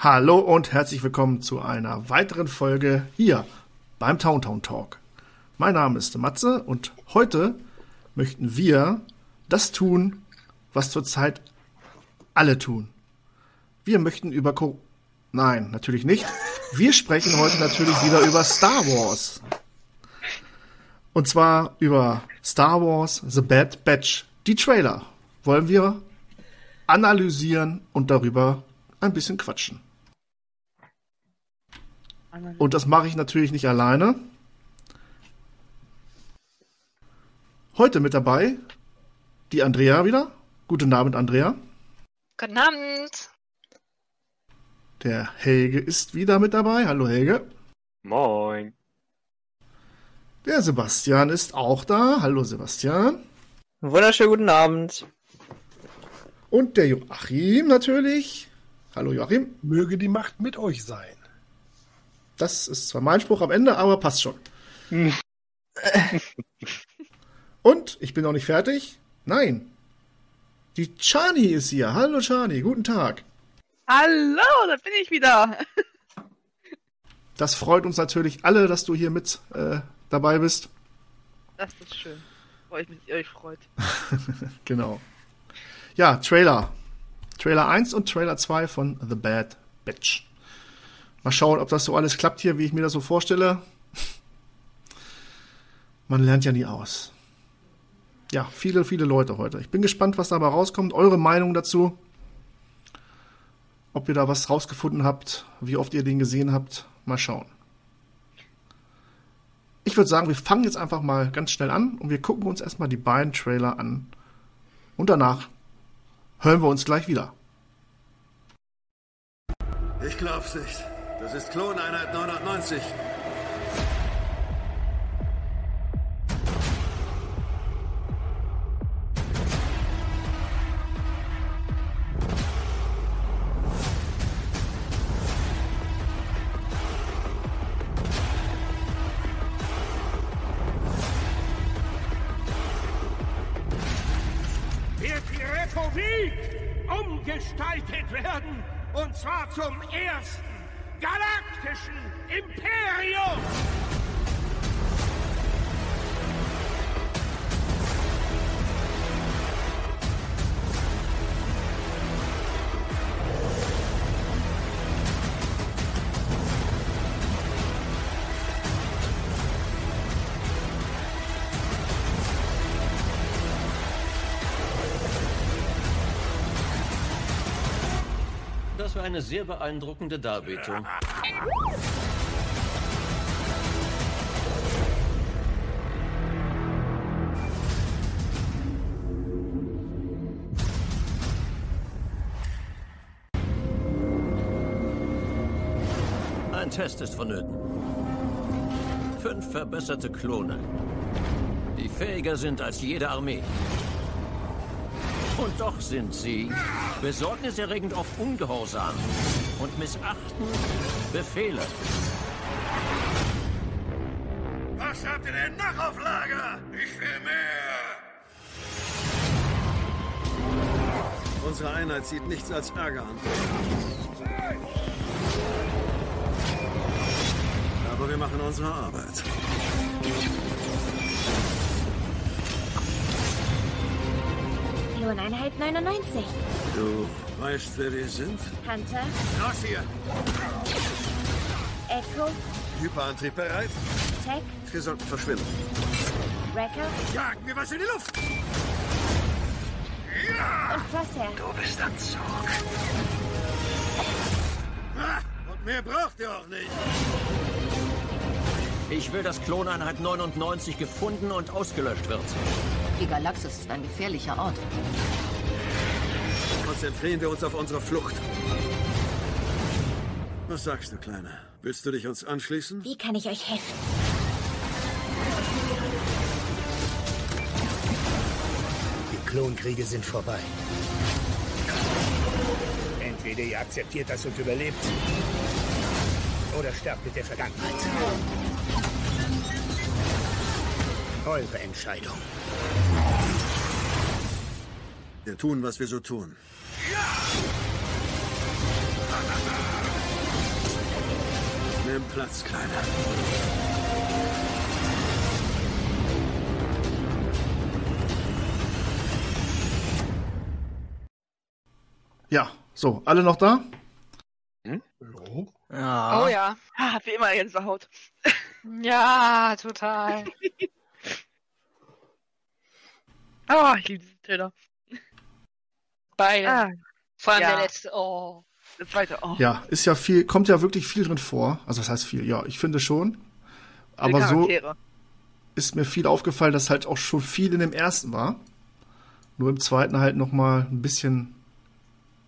Hallo und herzlich willkommen zu einer weiteren Folge hier beim Towntown Talk. Mein Name ist Matze und heute möchten wir das tun, was zurzeit alle tun. Wir möchten über Co Nein, natürlich nicht. Wir sprechen heute natürlich wieder über Star Wars. Und zwar über Star Wars The Bad Batch. Die Trailer wollen wir analysieren und darüber ein bisschen quatschen. Und das mache ich natürlich nicht alleine. Heute mit dabei die Andrea wieder. Guten Abend, Andrea. Guten Abend. Der Helge ist wieder mit dabei. Hallo, Helge. Moin. Der Sebastian ist auch da. Hallo, Sebastian. Wunderschönen guten Abend. Und der Joachim natürlich. Hallo, Joachim. Möge die Macht mit euch sein. Das ist zwar mein Spruch am Ende, aber passt schon. Und ich bin noch nicht fertig. Nein. Die Chani ist hier. Hallo Chani, guten Tag. Hallo, da bin ich wieder. Das freut uns natürlich alle, dass du hier mit äh, dabei bist. Das ist schön. Freue ich mich, dass ihr euch freut. genau. Ja, Trailer. Trailer 1 und Trailer 2 von The Bad Batch. Mal schauen, ob das so alles klappt hier, wie ich mir das so vorstelle. Man lernt ja nie aus. Ja, viele, viele Leute heute. Ich bin gespannt, was dabei rauskommt. Eure Meinung dazu. Ob ihr da was rausgefunden habt, wie oft ihr den gesehen habt. Mal schauen. Ich würde sagen, wir fangen jetzt einfach mal ganz schnell an und wir gucken uns erstmal die beiden Trailer an. Und danach hören wir uns gleich wieder. Ich glaub's nicht. Das ist Kloneinheit 990. War eine sehr beeindruckende Darbietung. Ein Test ist vonnöten. Fünf verbesserte Klone, die fähiger sind als jede Armee. Und doch sind sie besorgniserregend oft ungehorsam und missachten Befehle. Was habt ihr denn noch auf Lager? Ich will mehr! Unsere Einheit sieht nichts als Ärger an. Aber wir machen unsere Arbeit. Kloneinheit 99. Du weißt, wer wir sind? Hunter, Raus hier! Echo, Hyperantrieb bereit? Tech, Wir sollten verschwinden. Wrecker Jagen wir was in die Luft! und Crosshair. Du bist am Zug. Ah, und mehr braucht ihr auch nicht. Ich will, dass Kloneinheit 99 gefunden und ausgelöscht wird. Die Galaxis ist ein gefährlicher Ort. Konzentrieren wir uns auf unsere Flucht. Was sagst du, Kleiner? Willst du dich uns anschließen? Wie kann ich euch helfen? Die Klonkriege sind vorbei. Entweder ihr akzeptiert das und überlebt, oder sterbt mit der Vergangenheit. Eure Entscheidung. Wir tun, was wir so tun. deinem Platz, Kleiner. Ja, so, alle noch da? Jo. Ja. Oh ja. Ah, hat wie immer Gänsehaut. Ja, total. Ah, ich liebe diesen Trailer. Beide. Ah, Vor allem ja. der letzte. Oh. der zweite. Oh, Ja, ist ja viel, kommt ja wirklich viel drin vor. Also das heißt viel, ja, ich finde schon. Aber so ist mir viel aufgefallen, dass halt auch schon viel in dem ersten war. Nur im zweiten halt noch mal ein bisschen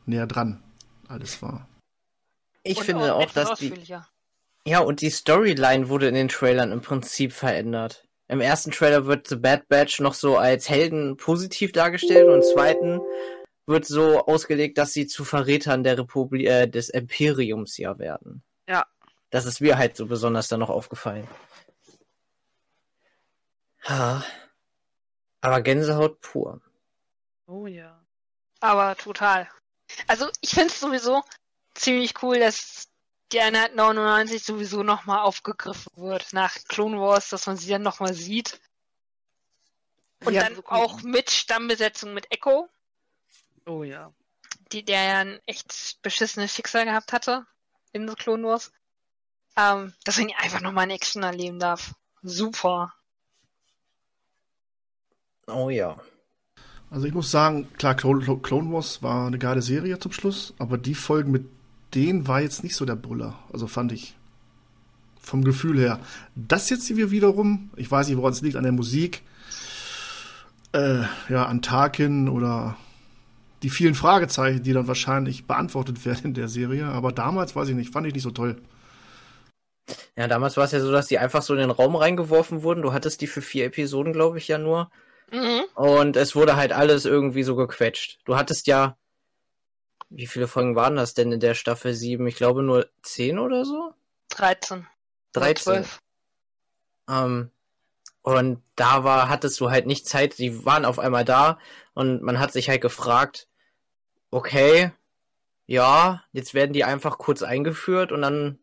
näher dran alles war. Ich Und finde auch, etwas dass die. Ja, und die Storyline wurde in den Trailern im Prinzip verändert. Im ersten Trailer wird The Bad Batch noch so als Helden positiv dargestellt und im zweiten wird so ausgelegt, dass sie zu Verrätern der Republik, äh, des Imperiums ja werden. Ja. Das ist mir halt so besonders dann noch aufgefallen. Ha. Aber Gänsehaut pur. Oh ja. Aber total. Also ich finde es sowieso ziemlich cool, dass die Einheit 99 sowieso nochmal aufgegriffen wird nach Clone Wars, dass man sie dann nochmal sieht. Und Ja, dann so cool. auch mit Stammbesetzung mit Echo, Oh ja. die, der ja ein echt beschissenes Schicksal gehabt hatte in The Clone Wars. Ähm, dass man ihn einfach nochmal in Action erleben darf. Super. Oh ja. Also ich muss sagen, klar, Clone, Clone Wars war eine geile Serie zum Schluss, aber die Folgen mit denen war jetzt nicht so der Brüller. Also fand ich vom Gefühl her. Das jetzt hier wiederum, ich weiß nicht, woran es liegt, an der Musik, äh, ja, an Tarkin oder die vielen Fragezeichen, die dann wahrscheinlich beantwortet werden in der Serie. Aber damals, weiß ich nicht, fand ich nicht so toll. Ja, damals war es ja so, dass die einfach so in den Raum reingeworfen wurden. Du hattest die für vier Episoden, glaube ich, ja nur. Mhm. Und es wurde halt alles irgendwie so gequetscht. Du hattest ja. Wie viele Folgen waren das denn in der Staffel 7? Ich glaube nur 10 oder so? 13. 13. 12. Ähm, und da war, hattest du halt nicht Zeit, die waren auf einmal da und man hat sich halt gefragt, okay, ja, jetzt werden die einfach kurz eingeführt und dann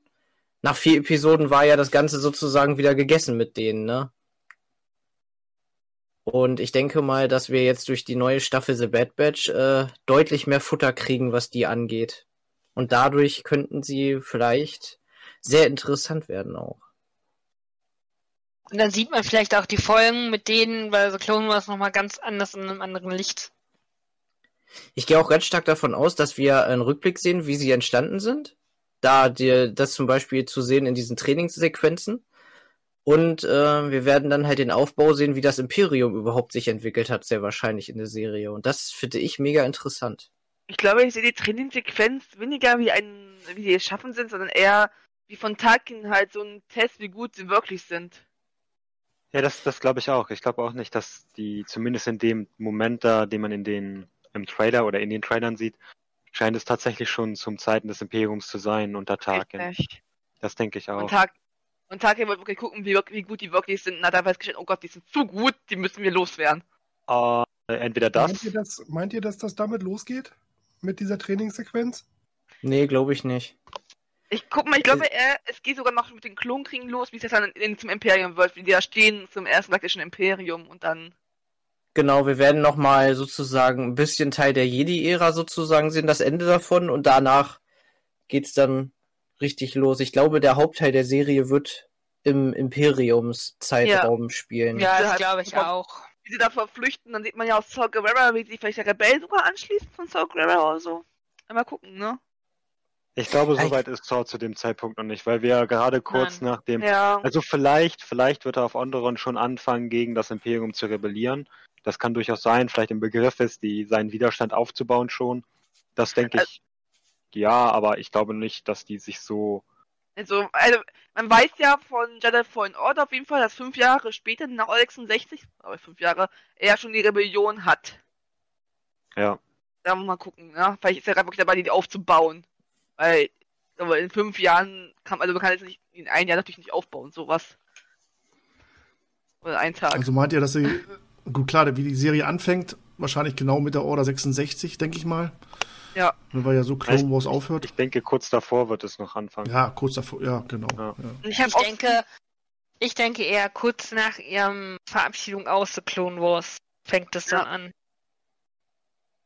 nach vier Episoden war ja das Ganze sozusagen wieder gegessen mit denen, ne? Und ich denke mal, dass wir jetzt durch die neue Staffel The Bad Batch äh, deutlich mehr Futter kriegen, was die angeht. Und dadurch könnten sie vielleicht sehr interessant werden auch. Und dann sieht man vielleicht auch die Folgen mit denen bei The Clone Wars nochmal ganz anders in einem anderen Licht. Ich gehe auch ganz stark davon aus, dass wir einen Rückblick sehen, wie sie entstanden sind. Da dir das zum Beispiel zu sehen in diesen Trainingssequenzen. Und äh, wir werden dann halt den Aufbau sehen, wie das Imperium überhaupt sich entwickelt hat, sehr wahrscheinlich in der Serie. Und das finde ich mega interessant. Ich glaube, ich sehe die Trainingssequenz weniger wie ein, wie sie es schaffen sind, sondern eher wie von Tarkin halt so ein Test, wie gut sie wirklich sind. Ja, das, das glaube ich auch. Ich glaube auch nicht, dass die, zumindest in dem Moment da, den man in den, im Trailer oder in den Trailern sieht, scheint es tatsächlich schon zum Zeiten des Imperiums zu sein unter Tarkin. Richtig. Das denke ich Und, auch. Und Tarkin wird wirklich gucken, wie, wie gut die wirklich sind und hat einfach festgestellt, oh Gott, die sind zu gut, die müssen wir loswerden. Äh, entweder Meint das, ihr, das, meint ihr, dass das damit losgeht? Mit dieser Trainingssequenz? Nee, glaube ich nicht. Ich guck mal, ich glaube, er, es geht sogar noch mit den Klonkriegen los, wie es jetzt dann in, zum Imperium wird, wie die da stehen zum ersten galaktischen Imperium und dann. Genau, wir werden nochmal sozusagen ein bisschen Teil der Jedi-Ära sozusagen sehen, das Ende davon. Und danach geht's dann richtig los. Ich glaube, der Hauptteil der Serie wird im Imperiums-Zeitraum spielen. Ja, Ja, das halt glaube ich auch. Wie sie davor flüchten, dann sieht man ja auch Saw Gerrera, wie sie vielleicht der Rebell sogar anschließt von Saw Gerrera oder so. Mal gucken, ne? ich glaube, soweit ist Saw zu dem Zeitpunkt noch nicht, weil wir ja gerade kurz Nein. nach dem, Ja. also vielleicht, vielleicht wird er auf Onderon schon anfangen, gegen das Imperium zu rebellieren. Das kann durchaus sein, vielleicht im Begriff ist, die, seinen Widerstand aufzubauen schon. Das denke ich, ja, aber ich glaube nicht, dass die sich so Also, also, man weiß ja von Jedi Fallen Order auf jeden Fall, dass fünf Jahre später, nach Order 66, aber fünf Jahre, er schon die Rebellion hat. Ja. Da muss man mal gucken, ne? Vielleicht ist er gerade wirklich dabei, die aufzubauen. Weil, aber in fünf Jahren kann, also man kann jetzt nicht, in einem Jahr natürlich nicht aufbauen, sowas. Oder einen Tag. Also meint ihr, dass sie, gut klar, wie die Serie anfängt, wahrscheinlich genau mit der Order 66, denke ich mal. Ja. Weil ja so Clone Ich- Wars aufhört. Ich denke, kurz davor wird es noch anfangen. Ja, kurz davor, ja, genau. Ja. Ja. Ich Ich denke, ich denke eher kurz nach ihrem Verabschiedung aus The Clone Wars fängt es dann Ja. an.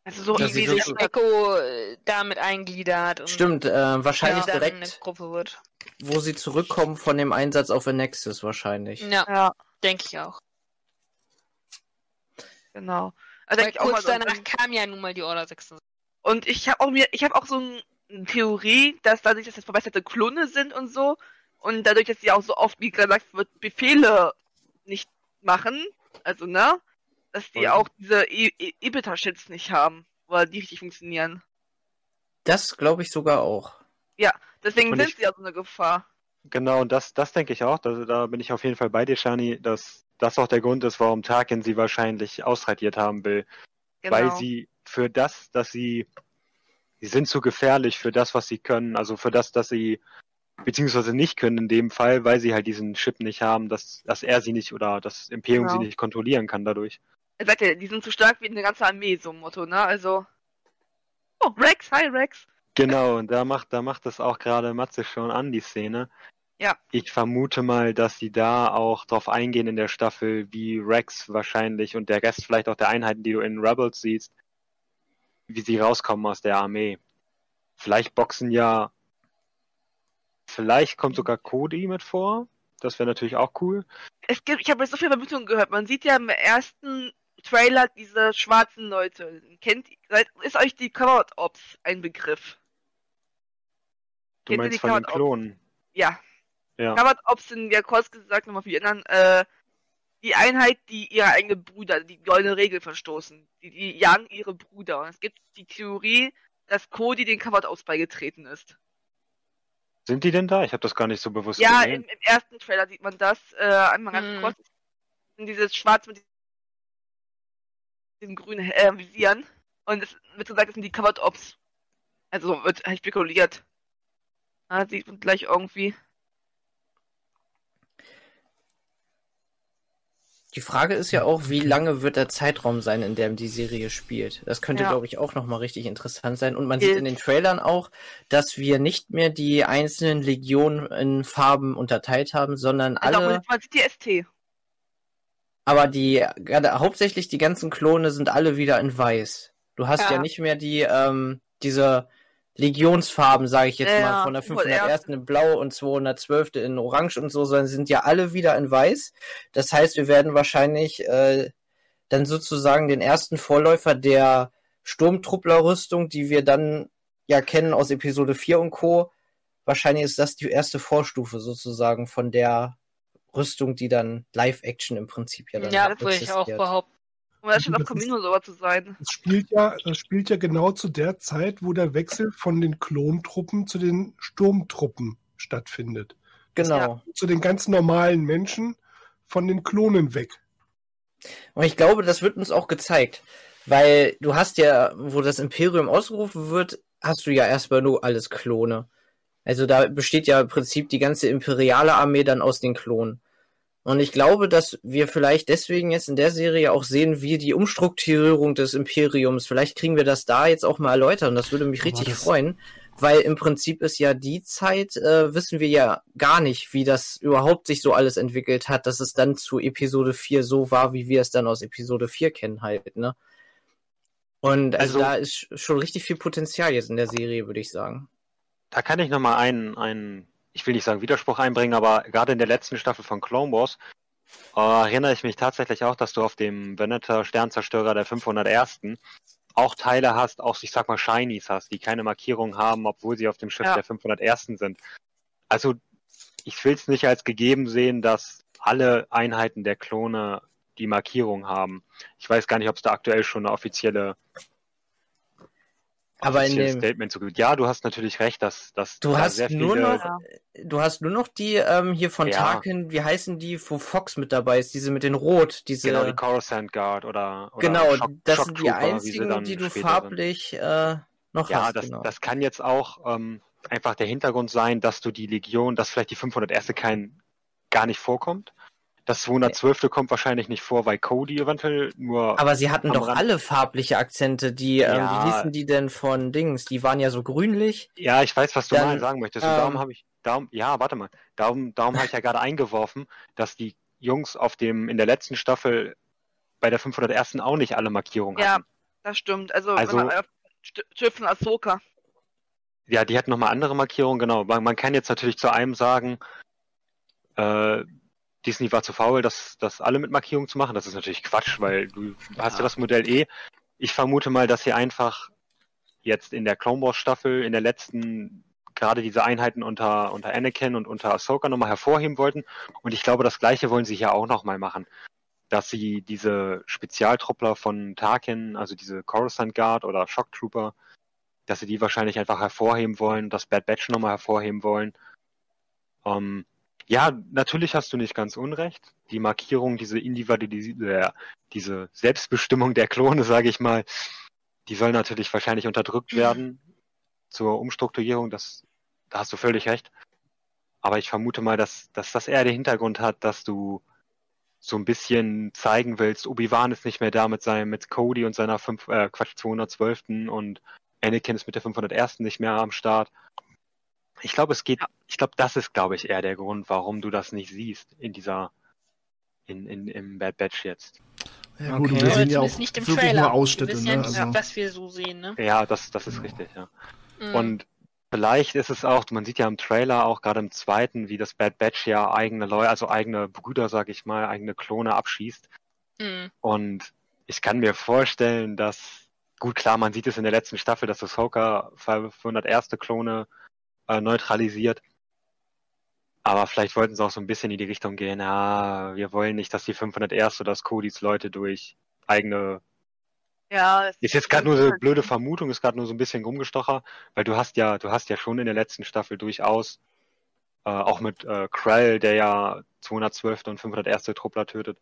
also so Wie sie sich so- Echo äh, damit eingliedert und Stimmt, äh, wahrscheinlich eine direkt, Gruppe wird. wo sie zurückkommen von dem Einsatz auf Nexus wahrscheinlich. Ja, ja, denke ich auch. genau. Also kurz so, danach kam ja nun mal die Order 66. Und ich habe auch mir, ich habe auch so ein, eine Theorie, dass dadurch, dass das verbesserte Klone sind und so, und dadurch, dass sie auch so oft, wie gesagt wird, Befehle nicht machen, also ne, dass die Und- auch diese E- E- Ebita-Shits nicht haben, oder die richtig funktionieren. Das glaube ich sogar auch. Deswegen Und sind ich- sie ja so eine Gefahr. Genau, und das, das denke ich auch. Da, da bin ich auf jeden Fall bei dir, Shani, dass das auch der Grund ist, warum Tarkin sie wahrscheinlich ausradiert haben will. Genau. Weil sie für das, dass sie, sie sind zu gefährlich für das, was sie können, also für das, dass sie beziehungsweise nicht können in dem Fall, weil sie halt diesen Chip nicht haben, dass, dass er sie nicht oder das Imperium Genau. sie nicht kontrollieren kann dadurch. Er sagt ja, die sind so stark wie eine ganze Armee, so ein Motto, ne? Also. Oh, Rex, hi Rex. Genau, und da macht, da macht das auch gerade Matze schon an, die Szene. Ja. Ich vermute mal, dass sie da auch drauf eingehen in der Staffel, wie Rex wahrscheinlich und der Rest vielleicht auch der Einheiten, die du in Rebels siehst, wie sie rauskommen aus der Armee. Vielleicht boxen ja, vielleicht kommt sogar Cody mit vor. Das wäre natürlich auch cool. Es gibt, ich habe jetzt so viele Vermutungen gehört. Man sieht ja im ersten Trailer diese schwarzen Leute. Kennt, seid- ist euch die Covered Ops ein Begriff? Du Kennt meinst die von den? Klonen. Ja. Ja. Covered Ops sind ja kurz gesagt, nochmal für die anderen, äh, die Einheit, die ihre eigenen Brüder, die goldene Regel verstoßen. Die, die jagen ihre Brüder. Und es gibt die Theorie, dass Cody den Covered Ops beigetreten ist. Sind die denn da? Ich habe das gar nicht so bewusst Ja, gesehen. im, im ersten Trailer sieht man das. Äh, einmal ganz Hm. kurz. In dieses Schwarz mit diesen grünen äh, Visieren. Und es wird gesagt, das sind die Covered Ops. Also wird halt spekuliert. Ah, sieht man gleich irgendwie. Die Frage ist ja auch, wie lange wird der Zeitraum sein, in dem die Serie spielt. Das könnte, Ja. glaube ich, auch nochmal richtig interessant sein. Und man Gilt. sieht in den Trailern auch, dass wir nicht mehr die einzelnen Legionen in Farben unterteilt haben, sondern Also alle, man sieht die ST. aber die, hauptsächlich die ganzen Klone sind alle wieder in weiß. Du hast ja, Ja. nicht mehr die, ähm, diese Legionsfarben, sage ich jetzt Ja, mal, von der super, 501. in Blau und 212. in Orange und so, sondern sind ja alle wieder in Weiß. Das heißt, wir werden wahrscheinlich äh, dann sozusagen den ersten Vorläufer der Sturmtruppler-Rüstung, die wir dann ja kennen aus Episode 4 und Co. Wahrscheinlich ist das die erste Vorstufe sozusagen von der Rüstung, die dann Live-Action im Prinzip ja dann Ja, würde ich auch behaupten. Und das Das auf Camino sogar zu sein. Das spielt ja, das spielt ja genau zu der Zeit, wo der Wechsel von den Klontruppen zu den Sturmtruppen stattfindet. Genau. Ja. Zu den ganz normalen Menschen von den Klonen weg. Und ich glaube, das wird uns auch gezeigt. Weil du hast ja, wo das Imperium ausgerufen wird, hast du ja erstmal nur alles Klone. Also da besteht ja im Prinzip die ganze imperiale Armee dann aus den Klonen. Und ich glaube, dass wir vielleicht deswegen jetzt in der Serie auch sehen, wie die Umstrukturierung des Imperiums, vielleicht kriegen wir das da jetzt auch mal erläutert und das würde mich richtig freuen, weil im Prinzip ist ja die Zeit, äh, wissen wir ja gar nicht, wie das überhaupt sich so alles entwickelt hat, dass es dann zu Episode 4 so war, wie wir es dann aus Episode 4 kennen halt, ne? Und also, Also- da ist schon richtig viel Potenzial jetzt in der Serie, würde ich sagen. Da kann ich nochmal einen, einen, ich will nicht sagen Widerspruch einbringen, aber gerade in der letzten Staffel von Clone Wars äh, erinnere ich mich tatsächlich auch, dass du auf dem Venator Sternzerstörer der 501. auch Teile hast, auch ich sag mal Shinies hast, die keine Markierung haben, obwohl sie auf dem Schiff Ja. der 501. sind. Also ich will es nicht als gegeben sehen, dass alle Einheiten der Klone die Markierung haben. Ich weiß gar nicht, ob es da aktuell schon eine offizielle Aber in dem- Statement so gibt. Ja, du hast natürlich recht, dass, dass Du da hast sehr nur viele noch, du hast nur noch die ähm, hier von Ja. Tarkin, wie heißen die, wo Fox mit dabei ist, diese mit den Rot, diese. Genau, die Coruscant Guard oder, oder Genau, Shock, das Shock sind die einzigen, die du farblich äh, noch. Ja, hast. das, genau. das kann jetzt auch ähm, einfach der Hintergrund sein, dass du die Legion, dass vielleicht die 501. kein gar nicht vorkommt, Das 212. kommt wahrscheinlich nicht vor, weil Cody eventuell nur. Aber sie hatten doch Rand- alle farbliche Akzente, die, ähm, Ja. wie hießen die denn von Dings? Die waren ja so grünlich. Ja, ich weiß, was du Dann, mal sagen möchtest. Und ähm, darum habe ich, darum, ja, warte mal. Darum, darum habe ich ja gerade eingeworfen, dass die Jungs auf dem, in der letzten Staffel bei der 501. auch nicht alle Markierungen Ja, hatten. das stimmt. Also, Also- wenn man auf St- Schiff von Ahsoka. Ja, die hatten nochmal andere Markierungen, genau. Man, man kann jetzt natürlich zu einem sagen, äh, Disney war zu faul, das, das alle mit Markierungen zu machen. Das ist natürlich Quatsch, weil du hast ja das Modell eh. Ich vermute mal, dass sie einfach jetzt in der Clone Wars Staffel, in der letzten, gerade diese Einheiten unter, unter Anakin und unter Ahsoka nochmal hervorheben wollten. Und ich glaube, das Gleiche wollen sie hier auch nochmal machen. Dass sie diese Spezialtruppler von Tarkin, also diese Coruscant Guard oder Shock Trooper, dass sie die wahrscheinlich einfach hervorheben wollen, das Bad Batch nochmal hervorheben wollen. Ähm, ja, natürlich hast du nicht ganz unrecht. Die Markierung, diese Individualisierung, äh, diese Selbstbestimmung der Klone, sage ich mal, die soll natürlich wahrscheinlich unterdrückt werden zur Umstrukturierung. Das, da hast du völlig recht. Aber ich vermute mal, dass, dass das eher den Hintergrund hat, dass du so ein bisschen zeigen willst, Obi-Wan ist nicht mehr da mit seinem, mit Cody und seiner fünf, äh, Quatsch, 212. und Anakin ist mit der 501. nicht mehr am Start. Ich glaube, es geht, ich glaube, das ist, glaube ich, eher der Grund, warum du das nicht siehst in dieser, in, in, im Bad Batch jetzt. Ja, gut, Okay. wir sehen ja auch nicht im wirklich Trailer. nur Ausschnitte. Wir wissen ja Ne? nicht, Also, was wir so sehen, ne? Ja, das, das ist richtig, ja. Mhm. Und vielleicht ist es auch, man sieht ja im Trailer auch gerade im zweiten, wie das Bad Batch ja eigene Leute, also eigene Brüder, sag ich mal, eigene Klone abschießt. Mhm. Und ich kann mir vorstellen, dass, gut klar, man sieht es in der letzten Staffel, dass Ahsoka 501. Klone äh, neutralisiert. Aber vielleicht wollten sie auch so ein bisschen in die Richtung gehen, ja, wir wollen nicht, dass die 501. oder das Codys Leute durch eigene Ja, es ist jetzt gerade nur so eine blöde Vermutung, ist gerade nur so ein bisschen rumgestocher, weil du hast ja, du hast ja schon in der letzten Staffel durchaus, äh, auch mit äh, Krell, der ja 212. und 501. Truppler tötet,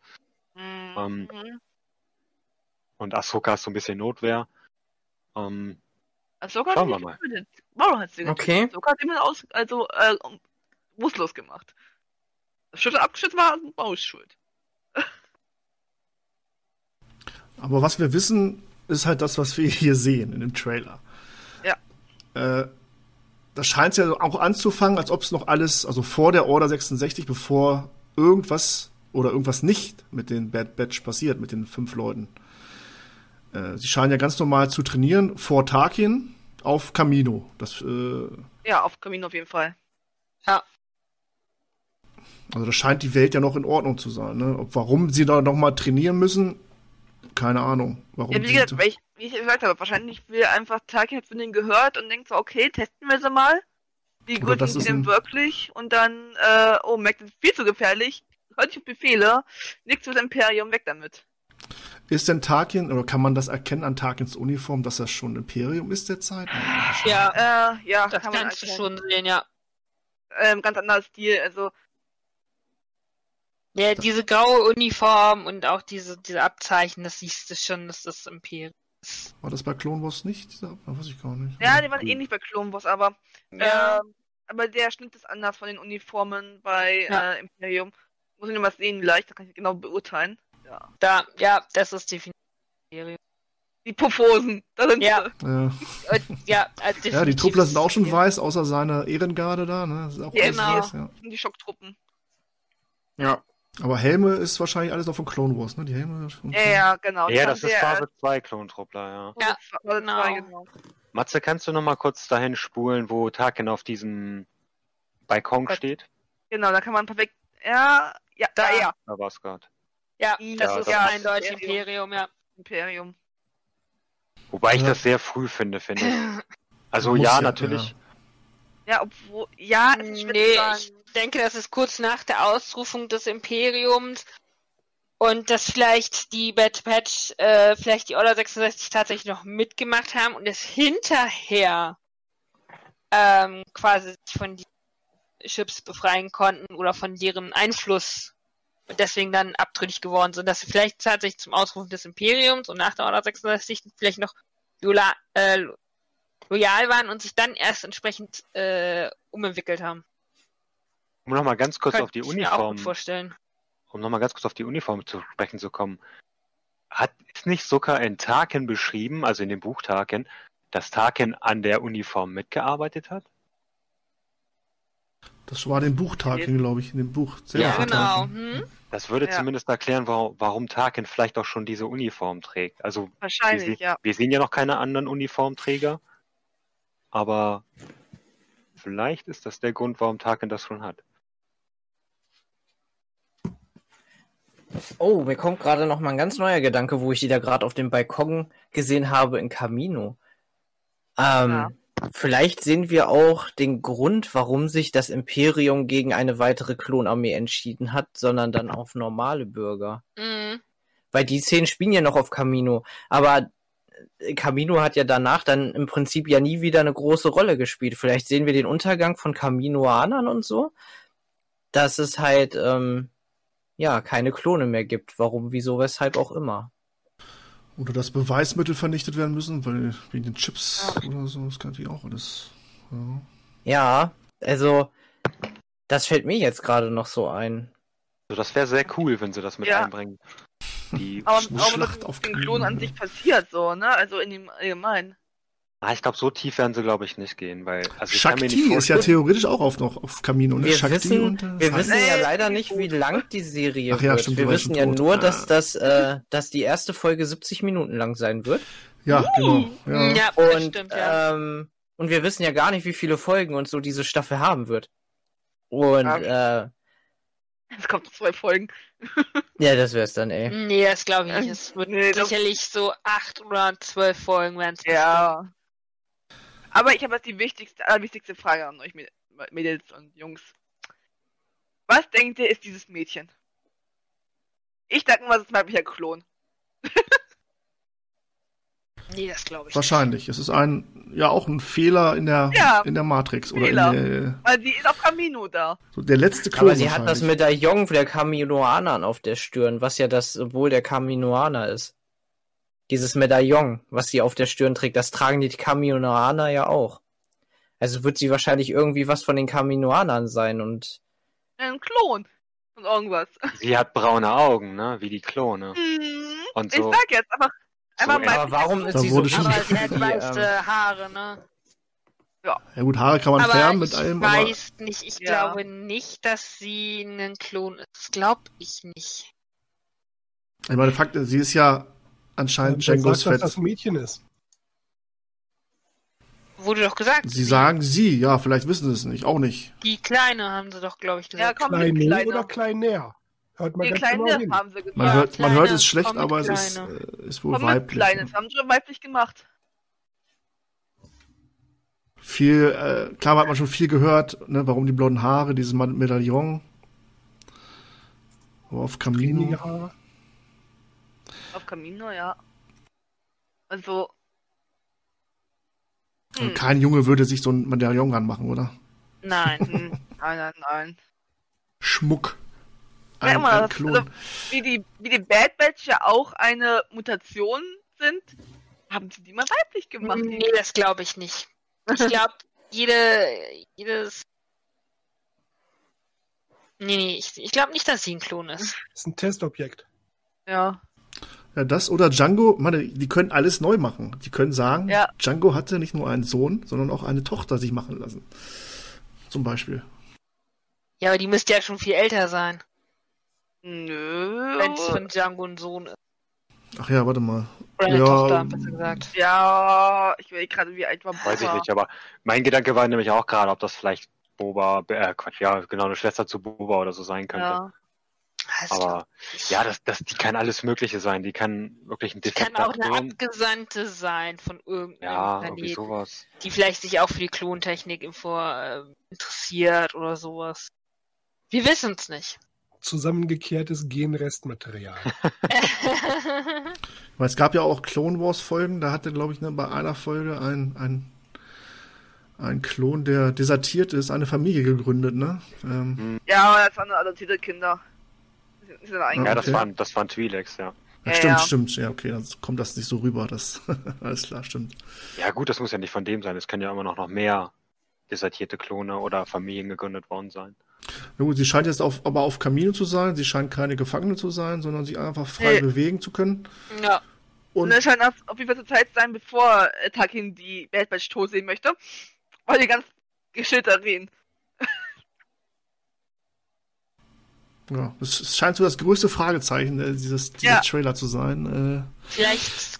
Mhm. ähm, und Ahsoka ist so ein bisschen Notwehr. Ähm, Ahsoka Schauen wir hat mal. Warum hat sie getötet? Okay. Ahsoka hat immer aus, also, äh, bewusstlos gemacht. Das Schüttel abgeschützt war schuld. aber was wir wissen, ist halt das, was wir hier sehen in dem Trailer. Ja. Äh, das scheint ja auch anzufangen, als ob es noch alles, also vor der Order 66, bevor irgendwas oder irgendwas nicht mit den Bad Batch passiert, mit den fünf Leuten. Äh, sie scheinen ja ganz normal zu trainieren vor Tarkin auf Camino. Das, äh, Ja, auf Kamino auf jeden Fall. Also das scheint die Welt ja noch in Ordnung zu sein. Ne? Ob, warum sie da noch mal trainieren müssen, keine Ahnung. Warum Ja, wie gesagt, weil ich, wie ich gesagt habe, wahrscheinlich will einfach Tarkin hat von denen gehört und denkt so, okay, testen wir sie mal. Wie gut sind ist die denn ein- wirklich? Und dann, äh, oh, merkt, das ist viel zu gefährlich. Hört auf Befehle. Nichts fürs Imperium, weg damit. Ist denn Tarkin, oder kann man das erkennen an Tarkins Uniform, dass das schon Imperium ist derzeit? Ja, Äh, ja, das kann man kannst du schon sehen, ja. Ähm, ganz anderer Stil, also, Ja, diese graue Uniform und auch diese, diese Abzeichen, das siehst du schon, dass das Imperium ist. War das bei Clone Wars nicht? Dieser, weiß ich gar nicht. ja, die waren ähnlich bei Clone Wars, aber, Ja. ähm, aber der Schnitt ist anders von den Uniformen bei Ja. äh, Imperium. Muss ich nur mal sehen, gleich, da kann ich genau beurteilen. Ja. Da, ja, das ist definitiv Imperium. Die Puffhosen, da sind Ja. sie. Ja. Und, ja, also ja, die Truppler sind auch schon weiß, außer seine Ehrengarde da. Ne? Das ist auch genau. weiß, ja. Die Schocktruppen. Ja. Aber Helme ist wahrscheinlich alles noch von Clone Wars, ne? Die Helme. und Ja, ja, genau. ja, haben das ist Phase 2 Klontruppler, ja. Ja, genau. genau. Matze, kannst du noch mal kurz dahin spulen, wo Tarkin auf diesem Balkon Gott. steht? Genau, da kann man perfekt. Ja, ja, Da. ja. Da war's gerade. Ja, Ja, das das ist ist eindeutig Imperium. Imperium, ja. Imperium. Wobei ich Ja. das sehr früh finde, finde ich. Also ja, ja, natürlich. Ja, obwohl. Ja, Nee, ich denke, das ist kurz nach der Ausrufung des Imperiums und dass vielleicht die Bad Patch, äh, vielleicht die Order 66 tatsächlich noch mitgemacht haben und es hinterher ähm, quasi von den Chips befreien konnten oder von deren Einfluss und deswegen dann abtrünnig geworden sind, dass sie vielleicht tatsächlich zum Ausrufen des Imperiums und nach der Order 66 vielleicht noch loyal, äh, loyal waren und sich dann erst entsprechend äh, umentwickelt haben. Um noch mal ganz kurz Könnte auf die Uniform vorstellen. um nochmal ganz kurz auf die Uniform zu sprechen zu kommen, hat ist nicht sogar in Tarkin beschrieben, also in dem Buch Tarkin, dass Tarkin an der Uniform mitgearbeitet hat? Das war den Buchtagen, glaube ich, in dem Buch. Ja, genau. Hm? Das würde Ja. zumindest erklären, warum, warum Tarkin vielleicht auch schon diese Uniform trägt. Also wir, Wahrscheinlich, se ja. wir sehen ja noch keine anderen Uniformträger, aber vielleicht ist das der Grund, warum Tarkin das schon hat. Oh, mir kommt gerade noch mal ein ganz neuer Gedanke, wo ich die da gerade auf dem Balkon gesehen habe in Camino. Ähm, Ja. Vielleicht sehen wir auch den Grund, warum sich das Imperium gegen eine weitere Klonarmee entschieden hat, sondern dann auf normale Bürger. Mhm. Weil die Szenen spielen ja noch auf Camino, aber äh, Camino hat ja danach dann im Prinzip ja nie wieder eine große Rolle gespielt. Vielleicht sehen wir den Untergang von Caminoanern und so, dass es halt ähm, ja keine Klone mehr gibt. Warum, wieso, weshalb auch immer. Oder dass Beweismittel vernichtet werden müssen, weil wegen den Chips oder so, das kann natürlich auch alles. Ja. Ja, also das fällt mir jetzt gerade noch so ein. Also das wäre sehr cool, wenn sie das mit Ja. einbringen. Die, Aber, aber Schlacht was auf mit den Klonen an ja. sich passiert, so, ne? Also in dem Allgemeinen. Ah, ich glaube, so tief werden sie, glaube ich, nicht gehen, weil also ich kann mir nicht Shakti ist ja theoretisch auch auf, noch auf Camino. Ne? Wir Shakti wissen, und, äh, wir wissen ja leider nicht, wie lang die Serie Ach ja, wird. stimmt, wir wissen ja tot. nur, dass das, äh, dass die erste Folge 70 Minuten lang sein wird. Ja, genau. Ja. Ja, das Und, stimmt, ja. ähm, und wir wissen ja gar nicht, wie viele Folgen und so diese Staffel haben wird. Und Ja. äh, Es kommt noch zwei Folgen. ja, das wär's dann, ey. Nee, das glaube ich nicht. Es wird Nee, sicherlich so acht oder zwölf Folgen werden es Ja. Aber ich habe jetzt die wichtigste, allerwichtigste Frage an euch, Mäd- Mädels und Jungs. Was denkt ihr, ist dieses Mädchen? Ich denke mal, es ist ein weiblicher Klon. Nee, das glaube ich Wahrscheinlich. Es ist ein, ja, auch ein Fehler in der, Ja, in der Matrix. Oder Fehler. in der, Weil sie ist auf Camino da. so der letzte Klon Aber sie hat das. Medaillon der Kaminoanern auf der Stirn, was ja das Symbol der Kaminoaner ist. Dieses Medaillon, was sie auf der Stirn trägt, das tragen die Kaminoaner ja auch. Also wird sie wahrscheinlich irgendwie was von den Kaminoanern sein und Ein Klon. Und irgendwas. Sie hat braune Augen, ne? Wie die Klone. Mhm. Und Ich so- sag jetzt einfach, einfach So, mal. aber warum ist sie so schon- Aber sie hat die, weiße ähm, Haare, ne? Ja gut, Haare kann man aber färben mit ich allem, aber weiß nicht, ich Ja. glaube nicht, dass sie ein Klon ist. Das glaube ich nicht. ich meine, Fakt ist, sie ist ja anscheinend Wer Django's sagt, dass Fett. das ein Mädchen ist. Wurde doch gesagt. Sie sagen sie, ja, vielleicht wissen sie es nicht, auch nicht. Die Kleine haben sie doch, glaube ich, Ja, gesagt. komm, Kleine Kleine. oder kleiner? Hört man Die ganz Kleine genau haben sie gesagt. Man, Ja, hört, man kleine, hört es schlecht, aber es ist, äh, ist wohl Komm mit weiblich. Kleine, das haben sie weiblich gemacht. Viel, äh, klar hat man schon viel gehört, ne, warum die blonden Haare, dieses Medaillon. Oh, auf Camino. Ja, Auf Camino, ja. Also. Und Hm. kein Junge würde sich so ein Medaillon ranmachen, oder? Nein. Nein, nein, nein. Schmuck. Ja, Ein, immer, ein das- Klon. also, wie, die, wie die Bad Batch ja auch eine Mutation sind, haben sie die mal weiblich gemacht. nee, das glaube ich nicht. Ich glaube, jede, jedes. Nee, nee, ich, ich glaube nicht, dass sie ein Klon ist. ist ein Testobjekt. Ja. Ja, das oder Django, meine, die können alles neu machen. Die können sagen, Ja. Django hatte nicht nur einen Sohn, sondern auch eine Tochter sich machen lassen. Zum Beispiel. Ja, aber die müsste ja schon viel älter sein, Nö. wenn es von Django ein Sohn ist. Ach ja, warte mal. Oder eine Ja, Tochter, besser gesagt. Ja, ich will gerade, wie alt war Weiß ich Boba? nicht, aber mein Gedanke war nämlich auch gerade, ob das vielleicht Boba, äh, Quatsch, ja, genau, eine Schwester zu Boba oder so sein könnte. Ja. Aber ja, das, das, die kann alles Mögliche sein. Die kann wirklich ein kann defekter auch eine. Abgesandte sein von irgendeinem Ja, irgendwie Planeten, sowas. die vielleicht sich auch für die Klontechnik im Vor äh, interessiert oder sowas. Wir wissen es nicht. Zusammengekehrtes Genrestmaterial. Weil es gab ja auch Clone Wars Folgen, da hatte, glaube ich, ne, bei einer Folge ein, ein, ein Klon, der desertiert ist, eine Familie gegründet, ne? Ähm, Ja, aber das waren nur adoptierte Kinder. Die sind- sind Ja, eingegangen. das Okay. waren, das waren Twi'leks, ja. ja, stimmt, ja. stimmt. Ja, okay, dann kommt das nicht so rüber. Das alles klar, stimmt. Ja, gut, das muss ja nicht von dem sein. Es können ja immer noch, noch mehr desertierte Klone oder Familien gegründet worden sein. Na gut, sie scheint jetzt auf, aber auf Kamino zu sein. Sie scheint keine Gefangene zu sein, sondern sich einfach frei Nee. bewegen zu können. Ja. Und es scheint auf, auf jeden Fall zur Zeit sein, bevor äh, Takin die Bad Batch tot sehen möchte. Weil die ganz geschildert reden. Ja, es es scheint so das größte Fragezeichen äh, dieses, dieser Ja. Trailer zu sein. Äh, Vielleicht,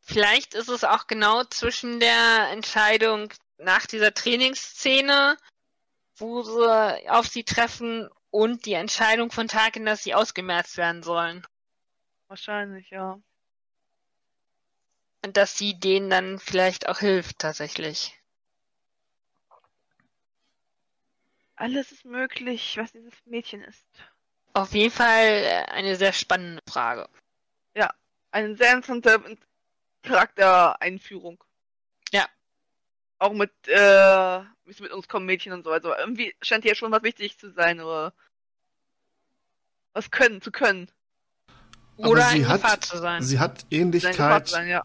vielleicht ist es auch genau zwischen der Entscheidung nach dieser Trainingsszene, wo sie auf sie treffen, und die Entscheidung von Tarkin, dass sie ausgemerzt werden sollen. Wahrscheinlich, ja. Und dass sie denen dann vielleicht auch hilft, tatsächlich. Alles ist möglich, was dieses Mädchen ist. Auf jeden Fall äh, eine sehr spannende Frage. Eine sehr interessante Charaktereinführung. Ja. Auch mit, äh, wie es mit uns kommen Mädchen und so. Also irgendwie scheint hier schon was wichtig zu sein, oder was können, zu können. Aber Oder sie ein hat- Gefahr zu sein. sie hat Ähnlichkeit. sein, ja.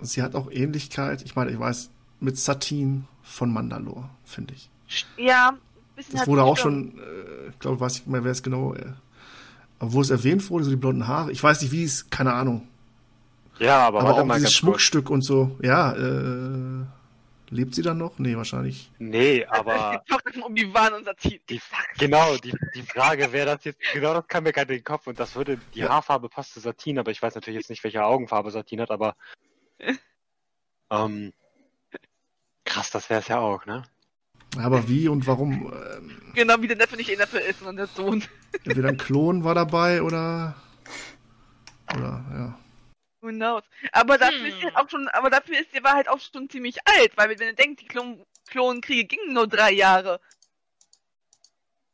Sie hat auch Ähnlichkeit. Ich meine, ich weiß, mit Satine von Mandalore, finde ich. Ja, bisschen Das wurde auch schon, äh, ich glaube, weiß nicht mehr, wer es genau, äh, aber wo es erwähnt wurde, so die blonden Haare. Ich weiß nicht, wie es, keine Ahnung. Ja, aber, Aber, warte auch mal dieses ganz kurz. Schmuckstück und so. Ja, äh, lebt sie dann noch? Nee, wahrscheinlich. Nee, aber die Tochter von Obi-Wan und Satine. die, genau, die, die Frage wäre das jetzt, genau das kam mir gerade in den Kopf und das würde, die Ja. Haarfarbe passt zu Satin, aber ich weiß natürlich jetzt nicht, welche Augenfarbe Satin hat, aber ähm, krass, das wäre es ja auch, ne? Aber wie und warum? Ähm, Genau wie der Neffe nicht der Neffe ist, sondern der Sohn. entweder ein Klon war dabei oder. Oder, ja. Who knows? Aber dafür Hm. ist sie halt auch schon, aber dafür ist die Wahrheit auch schon ziemlich alt, weil wenn ihr denkt, die Klon Klonkriege gingen nur drei Jahre.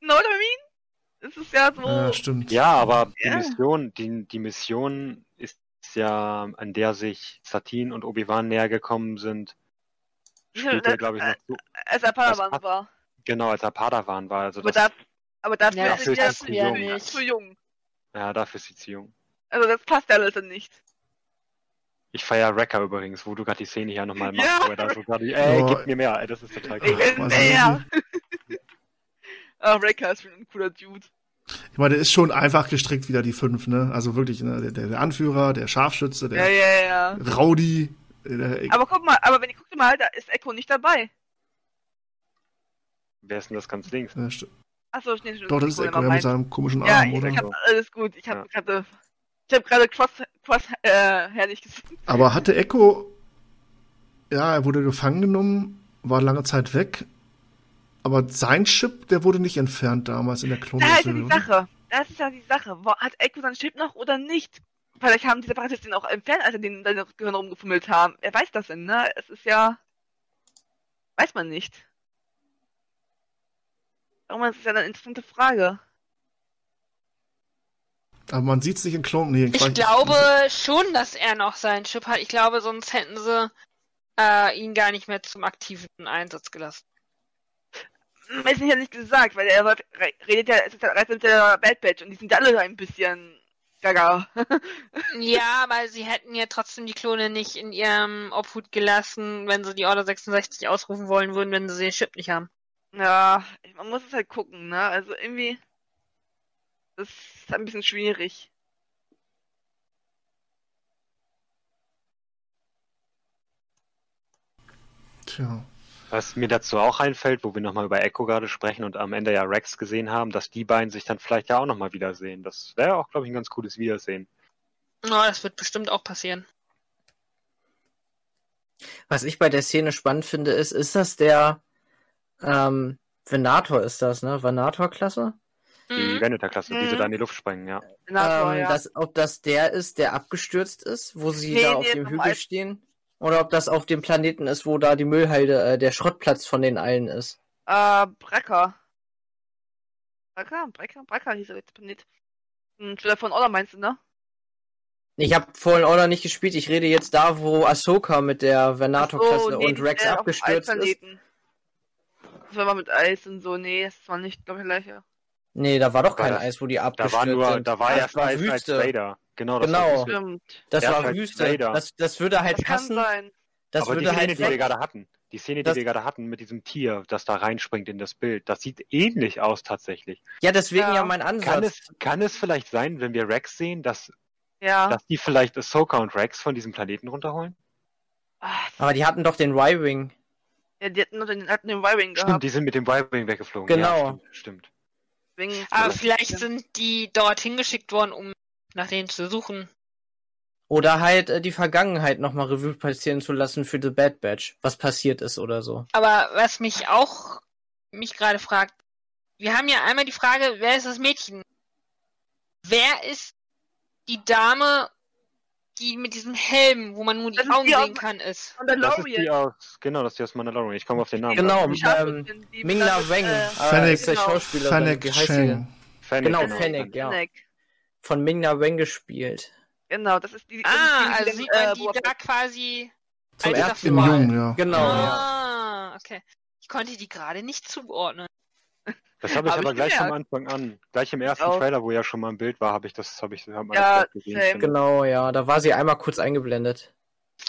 Know what I mean? Das ist ja so. Ja, stimmt. Ja, aber die Ja. Mission, die, die Mission ist ja, an der sich Satin und Obi-Wan näher gekommen sind, spielt ja, glaube ich, noch zu, als er Padawan passt. war. genau, als er Padawan war, also Aber, das, da, aber dafür Ja, ist dafür sie ja ist zu, sie ja jung. nicht. zu jung. ja, dafür ist sie zu jung. Also das passt ja alles dann nicht. Ich feier Wrecker übrigens, wo du gerade die Szene hier nochmal machst, Ja. wo er da so gerade, ey, Ja. gib mir mehr, ey, das ist total Ich cool. will weiß mehr. Ah, Wrecker ist schon ein cooler Dude. Ich meine, der ist schon einfach gestrickt wieder die fünf, ne? Also wirklich, ne? Der, der, der Anführer, der Scharfschütze, Ja, der ja, ja. Rowdy. Der, Aber guck mal, aber wenn ich guck dir mal, da ist Echo nicht dabei. Wer ist denn das ganz links? ja, Achso, nee, äh, doch, das ist Echo, ja, mit seinem komischen Ja, Arm, ich, oder? ich hab alles gut. Ich hab gerade, ich hab gerade Cross, Cross, äh, herrlich gesehen. Aber hatte Echo, ja, er wurde gefangen genommen, war lange Zeit weg, aber sein Chip, der wurde nicht entfernt damals in der klon Da ist ja die Sache. Das ist ja die Sache. Hat Echo sein Chip noch oder nicht? Vielleicht haben die Separatisten auch entfernt, als sie den in das Gehirn rumgefummelt haben. Wer weiß das denn, ne? Es ist ja. Weiß man nicht. Darum ist es ja eine interessante Frage. Aber man sieht es nicht in Klon. Nee, Ich glaube schon, dass er noch seinen Chip hat. Ich glaube, sonst hätten sie äh, ihn gar nicht mehr zum aktiven Einsatz gelassen. Hm, Ist ja nicht gesagt, weil er re- redet ja, es ist ja mit der Bad Batch und die sind alle ein bisschen gaga. Ja, aber sie hätten ja trotzdem die Klone nicht in ihrem Obhut gelassen, wenn sie die Order 66 ausrufen wollen würden, wenn sie den Chip nicht haben. Ja, man muss es halt gucken, ne? Also irgendwie. Das ist ein bisschen schwierig. Tja. Was mir dazu auch einfällt, wo wir nochmal über Echo gerade sprechen und am Ende ja Rex gesehen haben, dass die beiden sich dann vielleicht ja auch nochmal wiedersehen. Das wäre auch, glaube ich, ein ganz cooles Wiedersehen. Ja, das wird bestimmt auch passieren. Was ich bei der Szene spannend finde, ist, ist das der ähm, Venator ist das, ne? Venator-Klasse? Die Mhm. Venator-Klasse, die sie Mhm. da in die Luft sprengen, ja. Senator, ähm, ja. das, ob das der ist, der abgestürzt ist, wo sie Nee, da auf dem Hügel stehen? Oder ob das auf dem Planeten ist, wo da die Müllhalde, äh, der Schrottplatz von den allen ist. Äh, Brecker. Brecker? Brecker? Brecker hieß er jetzt Planet. Hm, Schüler von Order meinst du, ne? Ich habe Fallen Order nicht gespielt, ich rede jetzt da, wo Ahsoka mit der Venator-Klasse so, nee, und Rex dem abgestürzt ist. Das war mal mit Eis und so. Nee, das war nicht, glaube ich, gleiche. Nee, da war doch kein das- Eis, wo die Da abgestürzt war nur, sind. da war war Eis als. Vader. Genau, das Genau. war Wüste. Stimmt. Das war halt Wüste. Das, das würde halt Das kann passen. sein. Das Aber die würde Szene, halt die wir gerade hatten. Die Szene, die Das- wir gerade hatten mit diesem Tier, das da reinspringt in das Bild, das sieht ähnlich aus tatsächlich. Ja, deswegen ja, Ja. mein Ansatz. Kann es, kann es vielleicht sein, wenn wir Rex sehen, dass, Ja. dass die vielleicht Ahsoka und Rex von diesem Planeten runterholen? Ah, Aber die hatten doch den Y-Wing. ja, die hatten, den, hatten den Y-Wing Stimmt, gehabt. die sind mit dem Y-Wing weggeflogen. Genau. Ja, stimmt, stimmt. Aber vielleicht sind die dorthin geschickt worden, um nach denen zu suchen. Oder halt äh, die Vergangenheit nochmal Revue passieren zu lassen für The Bad Batch, was passiert ist oder so. Aber was mich auch mich gerade fragt, wir haben ja einmal die Frage, wer ist das Mädchen? Wer ist die Dame, die mit diesem Helm, wo man nur die Das Augen die aus- sehen kann, ist? Das ist die Mandalorian. aus, genau, das ist die aus Mandalorian. Ich komme auf den Namen. Genau, ähm, Ming-La äh, äh, Fennec- ist der genau. Schauspielerin. Fennec? Fennec, Genau, Fennec, ja. Fennec. Von Ming-La Weng gespielt. Genau, das ist die. Ah, also sieht man äh, die da quasi Zum ersten. Jungen, ja. Genau, ja. Ah, okay. Ich konnte die gerade nicht zuordnen. Das habe ich aber ich gleich am Anfang an. Gleich im ersten Auch. Trailer, wo ja schon mal ein Bild war, habe ich das, habe ich, Ja, das gesehen. Genau, ja. Da war sie einmal kurz eingeblendet.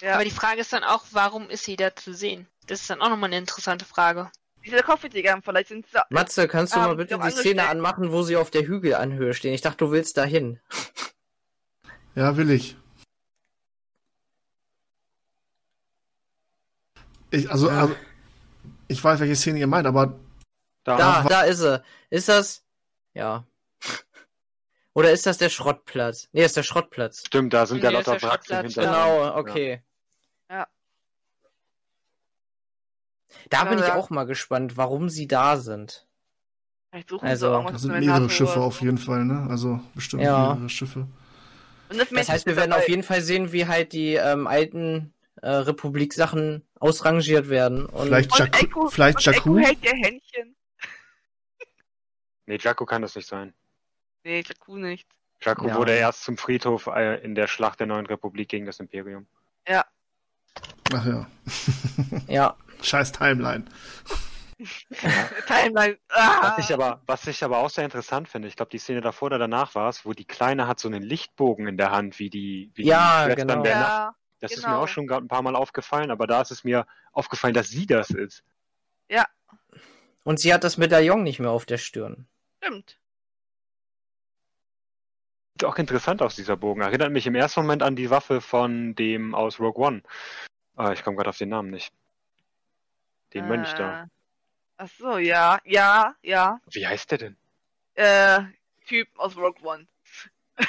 Ja. Aber die Frage ist dann auch, warum ist sie da zu sehen? Das ist dann auch nochmal eine interessante Frage. Diese Kopfhörer, vielleicht sind sie. Matze, kannst du Ah, mal bitte die Szene anmachen, wo sie auf der Hügelanhöhe stehen? Ich dachte, du willst dahin. Ja, will ich. Ich, also, Ja. also, ich weiß, welche Szene ihr meint, aber Da, Da, da ist sie. Ist das? Ja. Oder ist das der Schrottplatz? Nee, ist der Schrottplatz. Stimmt, da sind ja Nee, lauter der Wracks im Schrottplatz, Hintergrund. Genau, okay. Ja. Da bin ich ja. auch mal gespannt, warum sie da sind. Vielleicht suchen Also, das sind mehrere NATO Schiffe auf jeden Fall, ne? Also bestimmt Ja. mehrere Schiffe. Und das, Das heißt, wir werden auf jeden Fall sehen, wie halt die ähm, alten äh, Republik-Sachen ausrangiert werden. Und Vielleicht Und Jakku, Echo, vielleicht und Jakku. Echo hält ihr Händchen. Nee, Jakku kann das nicht sein. Nee, Jakku nicht. Jakku Ja. wurde erst zum Friedhof äh, in der Schlacht der neuen Republik gegen das Imperium. Ja. Ach ja. ja, Scheiß Timeline. Timeline. Ah. Was ich aber, was ich aber auch sehr interessant finde, ich glaube, die Szene davor oder danach war es, wo die Kleine hat so einen Lichtbogen in der Hand, wie die, wie Ja, die Schwestern genau. der Nacht. ja, Das ist mir genau. auch schon gerade ein paar Mal aufgefallen, aber da ist es mir aufgefallen, dass sie das ist. und sie hat das Medaillon nicht mehr auf der Stirn. stimmt. Sieht auch interessant aus, dieser Bogen. Erinnert mich im ersten Moment an die Waffe von dem aus Rogue One. Ah, ich komme gerade auf den Namen nicht. Den Mönch da. Äh, Ach so, ja, ja, ja. Wie heißt der denn? Äh, Typ aus Rogue One.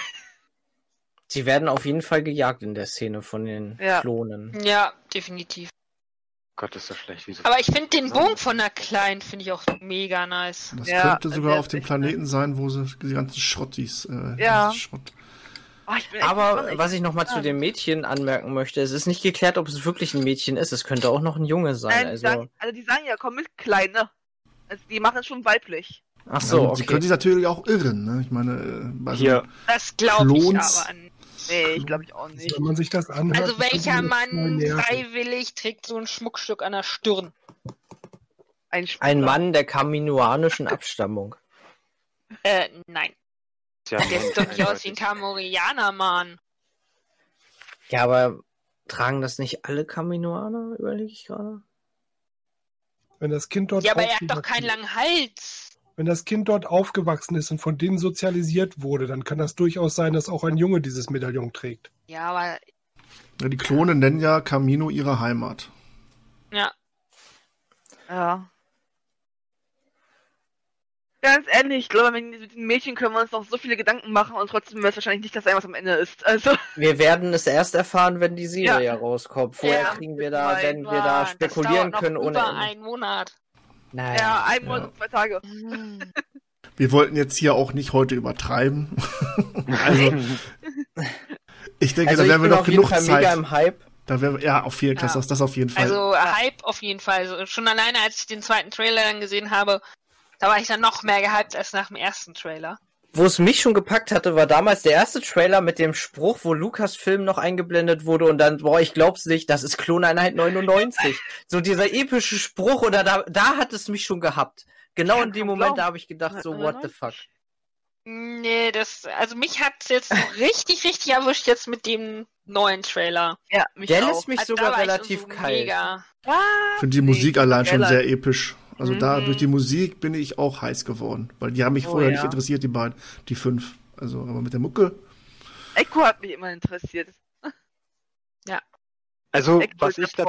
Sie werden auf jeden Fall gejagt in der Szene von den Ja. Klonen. Ja, definitiv. Gott, ist das schlecht. Wieso? Aber ich finde den Bogen von der Kleinen finde ich auch mega nice. Das Ja, könnte sogar auf dem Planeten sein, wo sie die ganzen Schrottis. Äh, Ja. Schrott. Oh, Aber gespannt, was ich nochmal zu dem Mädchen anmerken möchte, es ist nicht geklärt, ob es wirklich ein Mädchen ist. Es könnte auch noch ein Junge sein. Nein, die Also, sagen, also die sagen ja, komm mit, Kleine. Also die machen es schon weiblich. ach Ja, so, gut, Sie können okay. sich natürlich auch irren, ne? Ich meine, äh, bei so Hier, Das glaube ich aber an. Nee, ich glaube ich auch nicht. Wenn man sich das anhört. Also welcher Mann freiwillig trägt so ein Schmuckstück an der Stirn? Ein, Ein. Mann der kaminoanischen Abstammung. Äh, nein. Ja, Der sieht doch nicht aus wie ein eindeutig. Kamorianer, Mann. Ja, aber tragen das nicht alle Kaminoaner, überlege ich gerade. Wenn das Kind dort Ja, aber er hat doch aufgewachsen- keinen langen Hals. Wenn das Kind dort aufgewachsen ist und von denen sozialisiert wurde, dann kann das durchaus sein, dass auch ein Junge dieses Medaillon trägt. Ja, aber Ja, die Klone nennen ja Camino ihre Heimat. ja. Ja. Ganz ehrlich, ich glaube, mit mit den Mädchen können wir uns noch so viele Gedanken machen und trotzdem wird es wahrscheinlich nicht das sein, was am Ende ist. Also, Wir werden es erst erfahren, wenn die Serie Ja. rauskommt. Vorher Ja, kriegen wir da, wenn wir da spekulieren können ohne über einen Monat. Nein. ja, ein Monat Ja. und zwei Tage. Wir wollten jetzt hier auch nicht heute übertreiben. also, ich denke, Also da werden wir noch genug Fall mega Zeit. im Hype. Da werden wir, ja, auf jeden Fall, Ja. das, das auf jeden Fall. Also Hype auf jeden Fall. Also, schon alleine, als ich den zweiten Trailer dann gesehen habe, da war ich dann noch mehr gehypt als nach dem ersten Trailer. Wo es mich schon gepackt hatte, war damals der erste Trailer mit dem Spruch, wo Lukas Film noch eingeblendet wurde und dann, boah, ich glaub's nicht, das ist Kloneinheit 99. so dieser epische Spruch oder da, da hat es mich schon gehabt. Genau Ja, in dem Moment, da habe ich gedacht, so, what the fuck. Nee, das, also mich hat's jetzt richtig, richtig erwischt jetzt mit dem neuen Trailer. Ja, mich Der auch. lässt mich Also, sogar relativ so kalt. Mega. Ich finde die Musik allein schon sehr episch. Also da Mhm. durch die Musik bin ich auch heiß geworden, weil die haben mich Oh, vorher ja. nicht interessiert, die beiden, die fünf. Also aber mit der Mucke, Echo hat mich immer interessiert. Also, Echo was ich, da,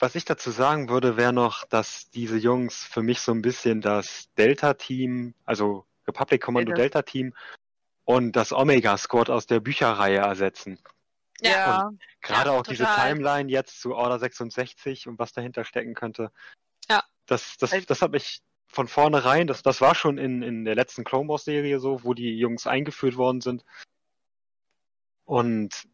was ich dazu sagen würde, wäre noch, dass diese Jungs für mich so ein bisschen das Delta-Team, also Republic Commando Delta. Delta-Team und das Omega-Squad aus der Bücherreihe ersetzen. Ja. Gerade Ja, auch diese total. Timeline jetzt zu Order 66 und was dahinter stecken könnte. Das, das, das hat mich von vornherein, das, das war schon in, in der letzten Clone Wars Serie so, wo die Jungs eingeführt worden sind. Und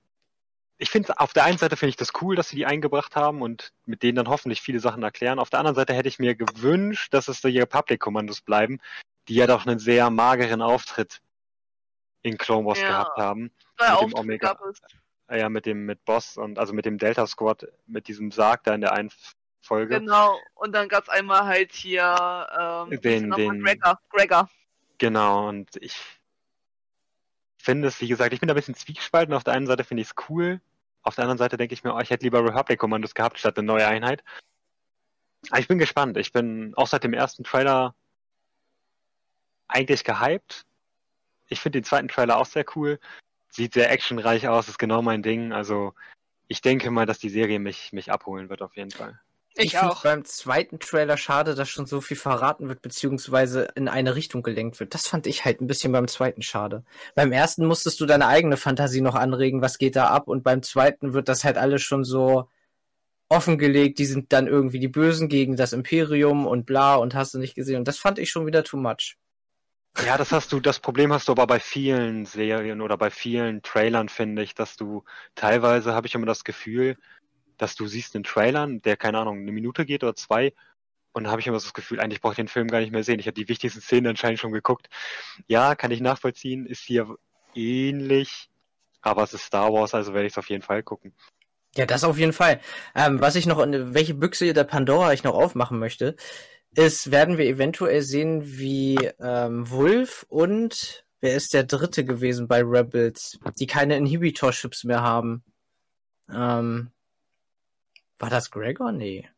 ich finde, auf der einen Seite finde ich das cool, dass sie die eingebracht haben und mit denen dann hoffentlich viele Sachen erklären. Auf der anderen Seite hätte ich mir gewünscht, dass es die Republic-Kommandos bleiben, die ja doch einen sehr mageren Auftritt in Clone Wars Ja. gehabt haben. Mit dem Omega. Ja, mit dem, mit Boss und also mit dem Delta Squad, mit diesem Sarg da in der einen Folge. Genau. Und dann gab's einmal halt hier ähm, Den- den- Gregor. Gregor. Genau, und ich finde es, wie gesagt, ich bin da ein bisschen zwiegespalten. Auf der einen Seite finde ich es cool, auf der anderen Seite denke ich mir, oh, ich hätte lieber Republic-Kommandos gehabt statt eine neue Einheit. Aber ich bin gespannt. Ich bin auch seit dem ersten Trailer eigentlich gehypt. Ich finde den zweiten Trailer auch sehr cool. Sieht sehr actionreich aus, ist genau mein Ding. Also ich denke mal, dass die Serie mich, mich abholen wird auf jeden Fall. Ich find's auch. beim zweiten Trailer schade, dass schon so viel verraten wird, beziehungsweise in eine Richtung gelenkt wird. Das fand ich halt ein bisschen beim zweiten schade. Beim ersten musstest du deine eigene Fantasie noch anregen, was geht da ab, und beim zweiten wird das halt alles schon so offengelegt. Die sind dann irgendwie die Bösen gegen das Imperium und bla und hast du nicht gesehen. Und das fand ich schon wieder too much. Ja, das hast du, das Problem hast du aber bei vielen Serien oder bei vielen Trailern, finde ich, dass du teilweise habe ich immer das Gefühl, dass du siehst einen Trailer, der, keine Ahnung, eine Minute geht oder zwei, und dann habe ich immer so das Gefühl, eigentlich brauche ich den Film gar nicht mehr sehen. Ich habe die wichtigsten Szenen anscheinend schon geguckt. Ja, kann ich nachvollziehen, ist hier ähnlich, aber es ist Star Wars, also werde ich es auf jeden Fall gucken. Ja, das auf jeden Fall. Ähm, was ich noch, welche Büchse der Pandora ich noch aufmachen möchte, ist, werden wir eventuell sehen, wie ähm, Wolf und wer ist der dritte gewesen bei Rebels, die keine Inhibitor-Chips mehr haben. Ähm, war das Gregor? Nee.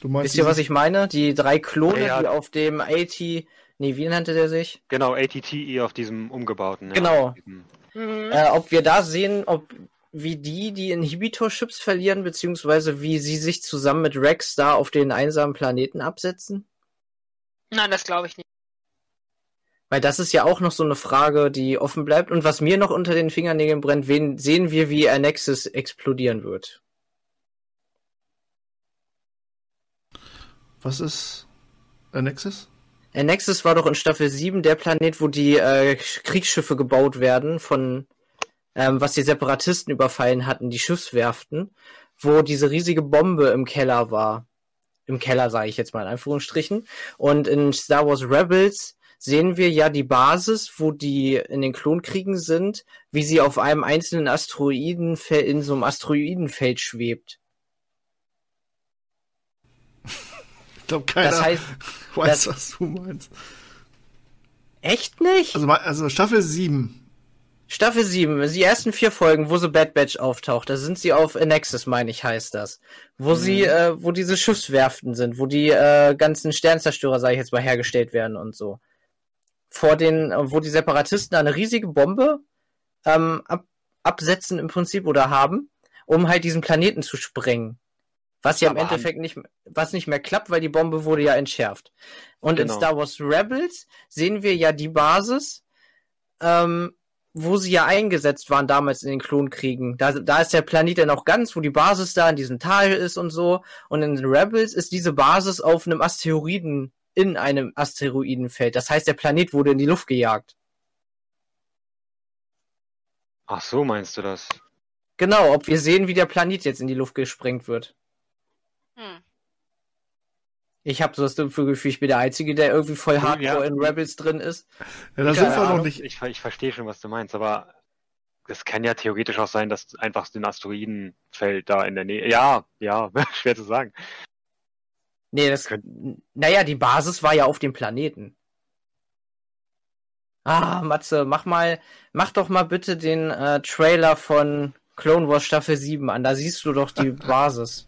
du meinst Wisst ihr, was ich meine? Die drei Klone, Ja, ja. die auf dem AT, nee, wie nannte der sich? Genau, ATTE auf diesem umgebauten. Ja, Genau. Mhm. Äh, ob wir da sehen, ob wie die die Inhibitor-Chips verlieren, beziehungsweise wie sie sich zusammen mit Rex da auf den einsamen Planeten absetzen? Nein, das glaube ich nicht. Weil das ist ja auch noch so eine Frage, die offen bleibt. Und was mir noch unter den Fingernägeln brennt, wen sehen wir, wie Annexus explodieren wird. Was ist Annexus? Annexus war doch in Staffel 7 der Planet, wo die äh, Kriegsschiffe gebaut werden, von ähm, was die Separatisten überfallen hatten, die Schiffswerften, wo diese riesige Bombe im Keller war. Im Keller sage ich jetzt mal in Anführungsstrichen. Und in Star Wars Rebels sehen wir ja die Basis, wo die in den Klonkriegen sind, wie sie auf einem einzelnen Asteroidenfeld, in so einem Asteroidenfeld schwebt. Ich glaube, keiner Das heißt, weiß, das- was du meinst. echt nicht? Also, also Staffel 7. Staffel 7, die ersten vier Folgen, wo so Bad Batch auftaucht, da sind sie auf Annexus, meine ich, heißt das. Wo sie, äh, wo diese Schiffswerften sind, wo die äh, ganzen Sternzerstörer, sage ich jetzt mal, hergestellt werden und so. Vor den, äh, wo die Separatisten eine riesige Bombe ähm, ab, absetzen im Prinzip oder haben, um halt diesen Planeten zu sprengen. Was ja im Aber Endeffekt nicht, was nicht mehr klappt, weil die Bombe wurde ja entschärft. Und in Genau. Star Wars Rebels sehen wir ja die Basis, ähm, wo sie ja eingesetzt waren damals in den Klonkriegen. Da, da ist der Planet ja noch ganz, wo die Basis da in diesem Tal ist und so. Und in Rebels ist diese Basis auf einem Asteroiden, in einem Asteroidenfeld. Das heißt, der Planet wurde in die Luft gejagt. Ach so, meinst du das? Genau, ob wir sehen, wie der Planet jetzt in die Luft gesprengt wird. Hm. Ich habe so das dumpfe Gefühl, ich bin der Einzige, der irgendwie voll Ja. hardcore in Rebels drin ist. Ja, da sind wir noch nicht. Ich, ich verstehe schon, was du meinst, aber es kann ja theoretisch auch sein, dass einfach so ein Asteroidenfeld da in der Nähe. Ja, ja, schwer zu sagen. Nee, das. Naja, die Basis war ja auf dem Planeten. Ah, Matze, mach mal, mach doch mal bitte den äh, Trailer von Clone Wars Staffel 7 an. Da siehst du doch die Basis.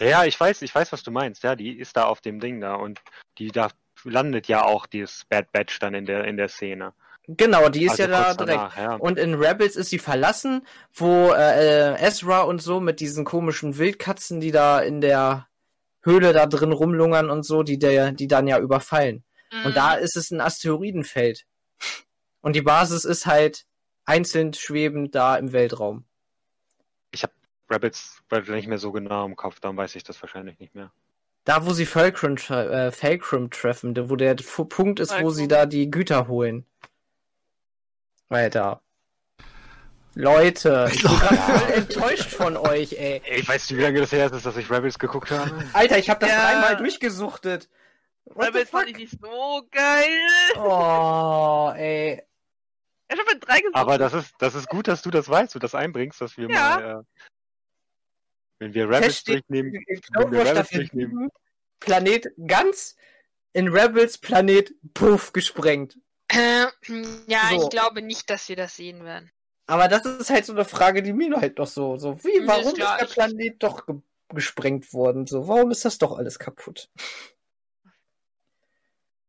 Ja, ich weiß, ich weiß, was du meinst. Ja, die ist da auf dem Ding da und die da landet ja auch dieses Bad Batch dann in der in der Szene. Genau, die ist Also ja da direkt. danach, ja. Und in Rebels ist sie verlassen, wo äh, Ezra und so mit diesen komischen Wildkatzen, die da in der Höhle da drin rumlungern und so, die der, die dann ja überfallen. Und da ist es ein Asteroidenfeld. Und die Basis ist halt einzeln schwebend da im Weltraum. Ich habe Rabbits nicht mehr so genau im Kopf, darum weiß ich das wahrscheinlich nicht mehr. Da, wo sie Fulcrum, tre äh, Fulcrum treffen, wo der Punkt ist, wo sie da die Güter holen. Weiter. Leute, ich bin gerade voll enttäuscht von euch, ey. Ey, weißt du, wie lange das her ist, dass ich Rebels geguckt habe? Alter, ich habe das Ja. dreimal durchgesuchtet. What Rebels fand ich nicht so geil. Oh, ey. Ich habe mit drei gesucht. Aber das ist, das ist gut, dass du das weißt, du das einbringst, dass wir Ja. mal, äh, wenn wir Rebels durchnehmen, wenn wir Rebels durchnehmen. 7, Planet ganz in Rebels Planet puff gesprengt. Äh, ja, So. ich glaube nicht, dass wir das sehen werden. Aber das ist halt so eine Frage, die mir halt doch so, so wie, warum ist glaub der ich. Planet doch ge gesprengt worden? So, warum ist das doch alles kaputt?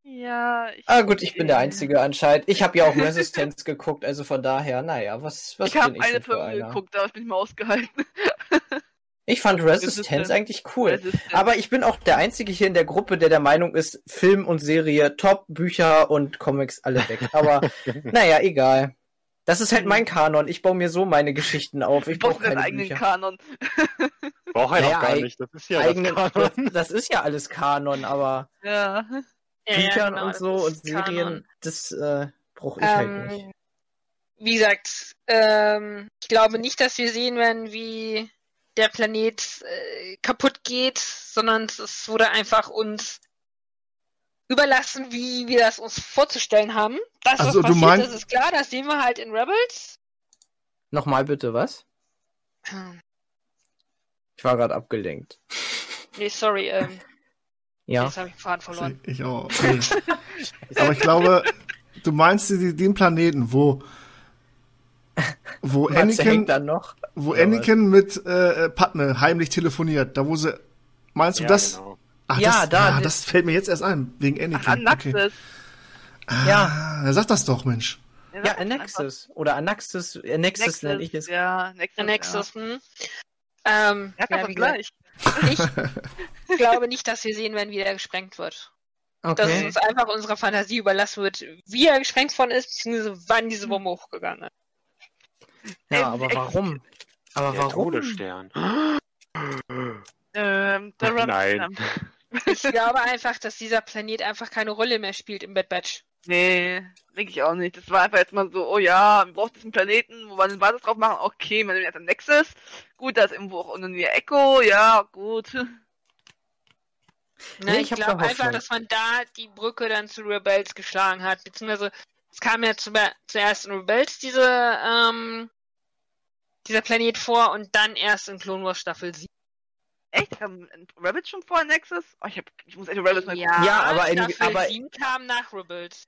Ja, ich, Ah gut, ich bin der Einzige anscheinend. Ich habe ja auch Resistance geguckt, also von daher, naja, was, was ich habe bin ich eine denn für Folge geguckt, aber ich bin nicht mehr ausgehalten. Ich fand Resistance eigentlich cool. Resistance. Aber ich bin auch der Einzige hier in der Gruppe, der der Meinung ist, Film und Serie top, Bücher und Comics alle weg. Aber naja, egal. Das ist halt mein Kanon. Ich baue mir so meine Geschichten auf. Ich brauche brauche deinen keine eigenen Bücher. Kanon. Braucht er Naja, doch gar nicht, das ist ja Eigenen, das das, Kanon. das ist ja alles Kanon, aber Ja. Ja, Büchern genau, und so und Serien, Kanon. das äh, brauche ich halt nicht. Ähm, wie gesagt, ähm, ich glaube nicht, dass wir sehen werden, wie der Planet äh, kaputt geht, sondern es wurde einfach uns überlassen, wie wir das uns vorzustellen haben. Das, Also, was du passiert, mein- das ist klar, das sehen wir halt in Rebels. Nochmal bitte, was? Hm, Ich war gerade abgelenkt. Nee, sorry, ähm, Ja. jetzt habe ich den Faden verloren. Ich auch. Nee. Aber ich glaube, du meinst die- den Planeten, wo, wo Anakin, dann noch. wo Oder Anakin mit äh, Padme heimlich telefoniert. Da wo sie, meinst du Ja, das? genau. Ach, Ja, das, da- ah, das fällt mir jetzt erst ein, wegen Anakin. Anaxis. Okay. Ja. Ah, er sagt das doch, Mensch. Ja, Ja, sag Anaxis. Oder Anaxis, Anaxis Nexus, nenne ich es. Ja, Nexus. Der Nexus, hm. Ähm, Ja, ja ja, gleich. ich glaube nicht, dass wir sehen werden, wie er gesprengt wird. Dass es Okay. uns einfach unserer Fantasie überlassen wird, wie er gesprengt worden ist, beziehungsweise wann diese Bombe hochgegangen ist. Ja, aber warum? Aber Der warum? Todesstern. Ähm, Nein. Ich glaube einfach, dass dieser Planet einfach keine Rolle mehr spielt im Bad Batch. Nee, denke ich auch nicht. Das war einfach jetzt mal so, oh ja, wir brauchen diesen Planeten, wo wir eine Basis drauf machen. Okay, man nimmt jetzt ein Nexus. Gut, da ist irgendwo auch unten die Echo. Ja, gut. Ne, Nee, ich glaube einfach, dass man da die Brücke dann zu Rebels geschlagen hat, beziehungsweise es kam ja zu, zuerst in Rebels diese, ähm, dieser Planet vor und dann erst in Clone Wars Staffel 7. Echt? Haben Rabbit schon vor Nexus? Oh, ich, hab, ich muss echt Rabbit mal Ja, Ja, aber in- Staffel aber- 7 kam nach Rebels.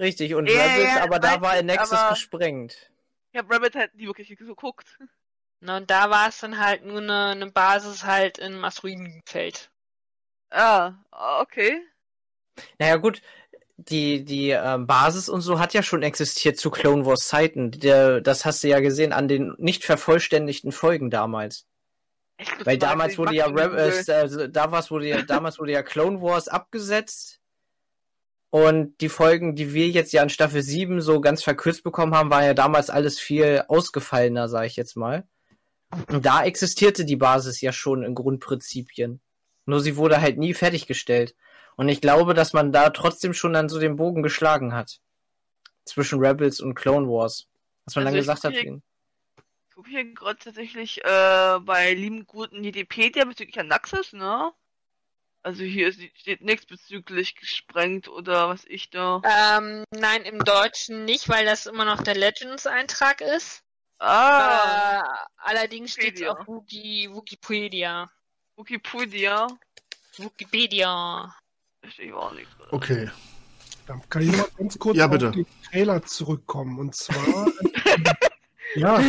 Richtig, und Ja, Rebels, ja, aber da war ich, Nexus aber- gesprengt. Ich habe Rabbit halt nie wirklich geguckt. Ne, und da war es dann halt nur eine, eine Basis halt im Asteroidenfeld. Ah, okay. Naja, gut, die, die ähm, Basis und so hat ja schon existiert zu Clone Wars Zeiten. Der, das hast du ja gesehen an den nicht vervollständigten Folgen damals. Glaub, Weil damals wurde ja, Machtgegner. äh, damals wurde ja, damals wurde ja Clone Wars abgesetzt. Und die Folgen, die wir jetzt ja in Staffel 7 so ganz verkürzt bekommen haben, war ja damals alles viel ausgefallener, sag ich jetzt mal. Und da existierte die Basis ja schon in Grundprinzipien. Nur sie wurde halt nie fertiggestellt. Und ich glaube, dass man da trotzdem schon dann so den Bogen geschlagen hat. Zwischen Rebels und Clone Wars. Dass man Also dann gesagt hat, hier- Ich gucke hier gerade tatsächlich äh, bei lieben guten Wikipedia bezüglich Anaxis, ne? Also hier steht nichts bezüglich gesprengt oder was ich da. Ähm, nein, im Deutschen nicht, weil das immer noch der Legends-Eintrag ist. Ah, Äh, allerdings steht es auf Wiki, Wikipedia. Wikipedia. Wikipedia. Da steht auch nichts drin. Okay. Dann kann ich mal ganz kurz Ja, auf den Trailer zurückkommen. Und zwar Ja.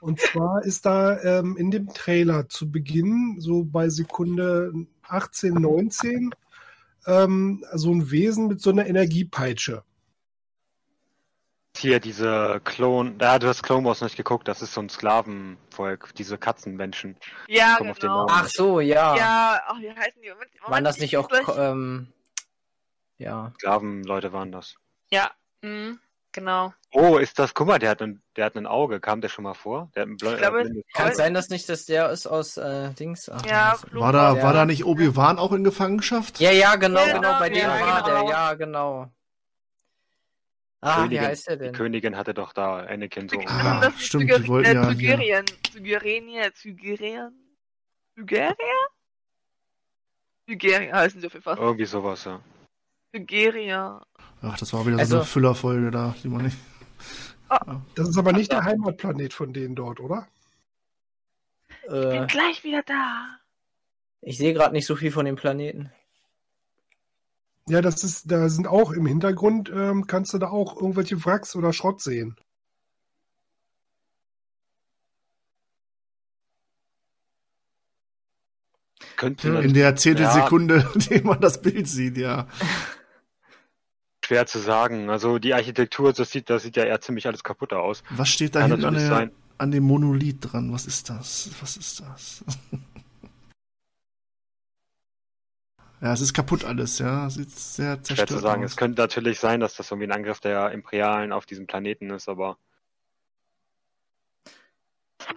Und zwar ist da ähm, in dem Trailer zu Beginn, so bei Sekunde 18, 19, ähm, so ein Wesen mit so einer Energiepeitsche. Hier diese Klon, ja, du hast Clone Wars nicht geguckt, das ist so ein Sklavenvolk, diese Katzenmenschen. Ja, Komm auf den genau. Namen. Ach so, ja. Ja, ach, wie heißen die? Moment, Waren das ich nicht auch, ähm, ja. Sklavenleute waren das. Ja, mhm, genau. Oh, ist das, guck mal, der hat ein, der hat ein Auge, kam der schon mal vor? Der hat ein bl- Ich glaube, äh, Kann sein, dass nicht das der ist aus äh, Dings? Ach, Ja, War da, war da nicht Obi-Wan auch in Gefangenschaft? ja, ja, genau, Ja, genau, bei ja, dem war genau. der, ja, genau. Ah, wie Königin- heißt der Die denn? Königin hatte doch da Anakin so. Ach, Ah, das ist stimmt, Zyger- die wollten äh, ja Zygerien. Zygerien, Zygerien. Zygeria? Zygeria heißen sie auf jeden Fall. Irgendwie sowas, ja. Zygeria. Ach, das war wieder so Also- eine Füllerfolge da, die man nicht. Das ist aber nicht der Heimatplanet von denen dort, oder? Ich bin Äh, gleich wieder da. ich sehe gerade nicht so viel von dem Planeten. Ja, das ist, da sind auch im Hintergrund, ähm, kannst du da auch irgendwelche Wracks oder Schrott sehen. Könnte In der Zehntelsekunde, Ja. in dem man das Bild sieht, ja. schwer zu sagen. Also die Architektur, das sieht, das sieht ja eher ziemlich alles kaputt aus. Was steht da Kann hinten an, der, an dem Monolith dran? Was ist das? Was ist das? ja, es ist kaputt alles, ja. Sieht sehr Schwer zerstört zu sagen. aus. Es könnte natürlich sein, dass das irgendwie ein Angriff der Imperialen auf diesem Planeten ist, aber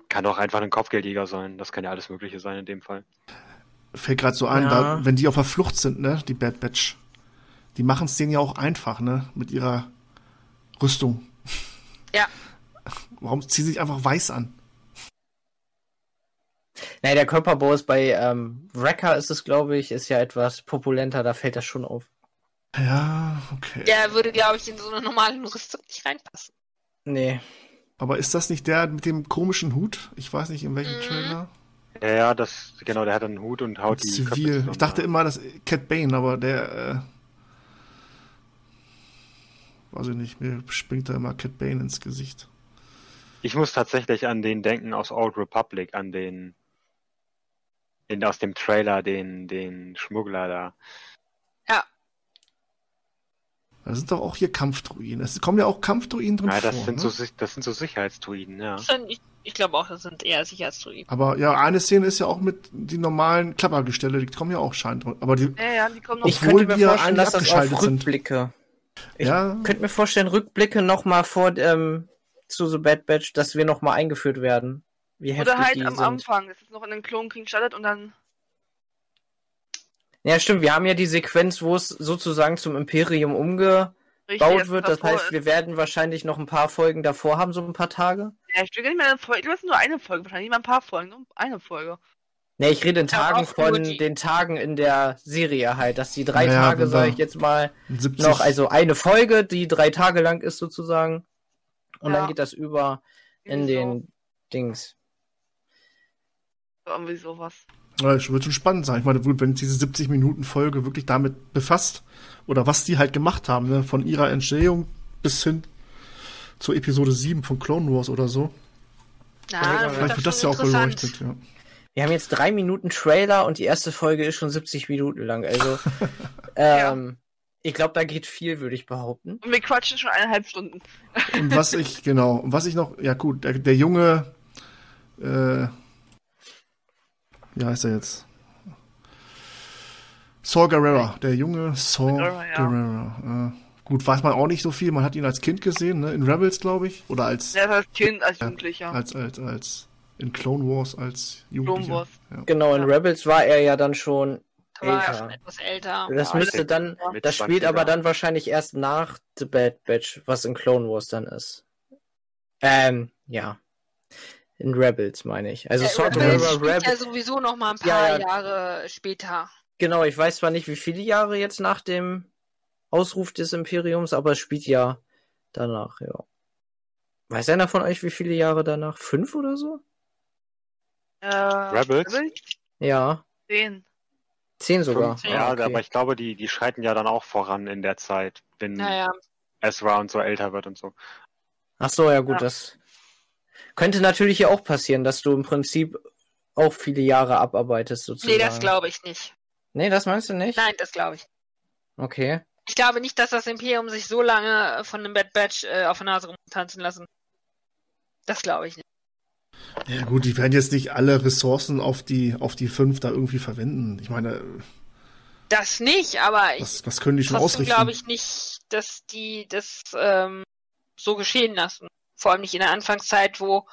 kann auch einfach ein Kopfgeldjäger sein. Das kann ja alles Mögliche sein in dem Fall. Fällt gerade so ein, Ja. da, wenn die auf der Flucht sind, ne, die Bad Batch, die machen es denen ja auch einfach, ne, mit ihrer Rüstung. Ja. Warum ziehen sie sich einfach weiß an? Naja, der Körperbau ist bei ähm, Wrecker ist es, glaube ich, ist ja etwas populenter, da fällt das schon auf. Ja, okay. Der würde, glaube ich, in so eine normale Rüstung nicht reinpassen. Nee. Aber ist das nicht der mit dem komischen Hut? Ich weiß nicht, in welchem Mhm. Trailer. Ja, ja, das, genau, der hat einen Hut und haut die Köpfe Zivil. zusammen, Ich dachte immer, das Cat Bane, aber der, äh, weiß ich nicht, mir springt da immer Cat Bane ins Gesicht. Ich muss tatsächlich an den denken aus Old Republic, an den, in, aus dem Trailer, den, den Schmuggler da. Da sind doch auch hier Kampfdruiden. Es kommen ja auch Kampfdruiden drin Ja, das vor. sind ne? so, das sind so Sicherheitsdruiden, ja. Das sind- Ich, ich glaube auch, das sind eher Sicherheitsdruiden. Aber ja, eine Szene ist ja auch mit die normalen Klappergestelle, die kommen ja auch scheint. Aber die, Ja, ja, die kommen noch. Ich Obwohl könnte mir wir vorstellen, dass das auf sind. Rückblicke. Ich ja, könnte mir vorstellen, Rückblicke nochmal vor ähm, zu The Bad Batch, dass wir nochmal eingeführt werden. Wie heftig Oder halt die am sind. Anfang, dass es noch in den Klonkrieg startet und dann. Ja, stimmt. Wir haben ja die Sequenz, wo es sozusagen zum Imperium umgebaut Richtig, wird. Das heißt, ist. wir werden wahrscheinlich noch ein paar Folgen davor haben, so ein paar Tage. Ja, ich will gar nicht mehr eine Folge. Ich glaube, es nur eine Folge, wahrscheinlich nicht mal ein paar Folgen, nur eine Folge. Ne, ich rede in Tagen von den Tagen in der Serie halt, dass die drei Naja, Tage, sage wir- ich jetzt mal, 70. noch, also eine Folge, die drei Tage lang ist sozusagen. Und Ja. dann geht das über in den Dings. Irgendwie sowas. Ja, es wird schon spannend sein. Ich meine, gut, wenn diese 70 Minuten Folge wirklich damit befasst oder was die halt gemacht haben, ne, von ihrer Entstehung bis hin zur Episode 7 von Clone Wars oder so. Na, dann Vielleicht wird das ja auch beleuchtet, ja. Wir haben jetzt drei Minuten Trailer und die erste Folge ist schon 70 Minuten lang. Also, ähm, ich glaube, da geht viel, würde ich behaupten. Und wir quatschen schon eineinhalb Stunden. Und was ich, genau, und was ich noch, ja gut, der, der junge, äh, wie heißt er jetzt? Saul Guerrera, der junge Saul Guerrera, ja. Guerrera. Äh, gut, weiß man auch nicht so viel. Man hat ihn als Kind gesehen, ne? In Rebels, glaube ich. Oder als, ist als Kind, als Ja, Jugendlicher. als, als, als, in Clone Wars als Clone Jugendlicher. Wars. Ja. Genau, in Ja. Rebels war er ja dann schon Da war er älter. schon etwas älter. Das Ja, müsste dann, das spielt 20er. aber dann wahrscheinlich erst nach The Bad Batch, was in Clone Wars dann ist. Ähm, ja. In Rebels meine ich. Also Der Saw Rebels spielt ja Rebels. sowieso noch mal ein Ja, paar ja. Jahre später. Genau, ich weiß zwar nicht, wie viele Jahre jetzt nach dem Ausruf des Imperiums, aber es spielt ja danach, ja. Weiß einer von euch, wie viele Jahre danach? Fünf oder so? Äh, Rebels? Ja, Zehn. zehn sogar. Fünf, ja, Ah, okay. aber ich glaube, die, die schreiten ja dann auch voran in der Zeit, wenn Naja, Ezra und so älter wird und so. Ach so, ja gut, Ja. das Könnte natürlich ja auch passieren, dass du im Prinzip auch viele Jahre abarbeitest sozusagen. Nee, das glaube ich nicht. Nee, das meinst du nicht? Nein, das glaube ich. Okay. Ich glaube nicht, dass das Imperium sich so lange von dem Bad Batch äh, auf der Nase rumtanzen lassen. Das glaube ich nicht. Ja gut, die werden jetzt nicht alle Ressourcen auf die, auf die fünf da irgendwie verwenden. Ich meine, Das nicht, aber ich was, was können die schon ausrichten? glaube ich nicht, dass die das ähm, so geschehen lassen. Vor allem nicht in der Anfangszeit, wo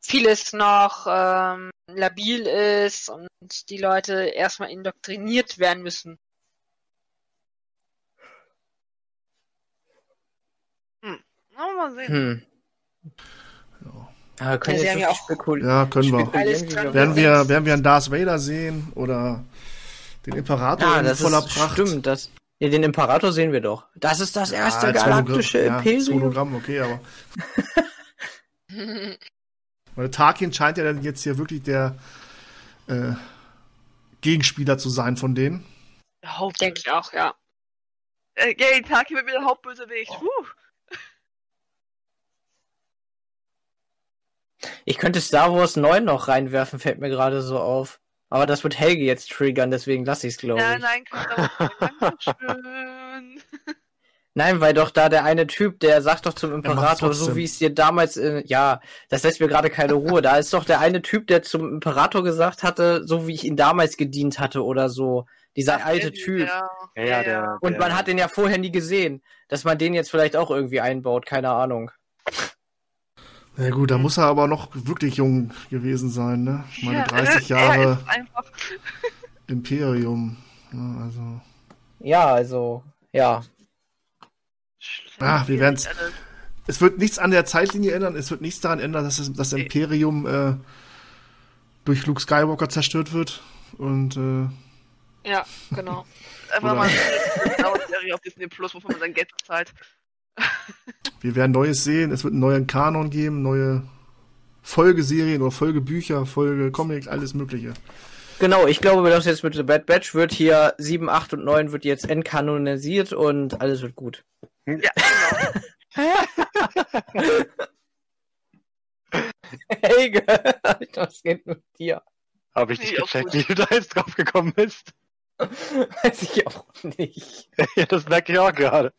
vieles noch ähm, labil ist und die Leute erstmal indoktriniert werden müssen. Na, mal sehen. Hm. Ja, wir können Ja, so ja auch- spekul Ja, können wir. spekulieren, wir Werden wir, werden wir einen Darth Vader sehen oder den Imperator Ja, in das voller ist, Pracht? stimmt. Das, ja, den Imperator sehen wir doch. Das ist das erste als galaktische Hologramm, Ja, Imperium. Hologramm, okay, aber weil Tarkin scheint ja dann jetzt hier wirklich der äh, Gegenspieler zu sein von denen. Haupt Denke ich auch, ja. äh, Yay, Taki wird wieder Hauptbösewicht. Puh. Ich könnte Star Wars 9 noch reinwerfen, fällt mir gerade so auf. Aber das wird Helge jetzt triggern, deswegen lasse ich es, glaube Nein, ich. nein, Dankeschön. Nein, weil doch da der eine Typ, der sagt doch zum Imperator, so wie es dir damals, äh, ja, das lässt mir gerade keine Ruhe. Da ist doch der eine Typ, der zum Imperator gesagt hatte, so wie ich ihn damals gedient hatte oder so. Dieser alte Typ. Ja, Ja, ja, der, Und der, man hat den ja vorher nie gesehen. Dass man den jetzt vielleicht auch irgendwie einbaut, keine Ahnung. Ja gut, da muss er aber noch wirklich jung gewesen sein, ne? Ich meine, Ja, 30 er Jahre. Imperium. Ne, also. Ja, also, ja. Ah, wir werden's- Alles. Es wird nichts an der Zeitlinie ändern, es wird nichts daran ändern, dass es, das Imperium äh, durch Luke Skywalker zerstört wird. Und äh, Ja, genau. Einfach mal eine Serie auf Disney Plus, wovon man sein Geld bezahlt. Wir werden Neues sehen, es wird einen neuen Kanon geben, neue Folgeserien oder Folgebücher, Folgecomics, alles Mögliche. Genau, ich glaube, dass jetzt mit The Bad Batch wird hier 7, 8 und 9 wird jetzt entkanonisiert und alles wird gut. Ja, genau. Helge, was geht mit dir? Habe ich nicht Nee, gecheckt, wie du da jetzt drauf gekommen bist. Weiß ich auch nicht. ja, das merke ich auch gerade.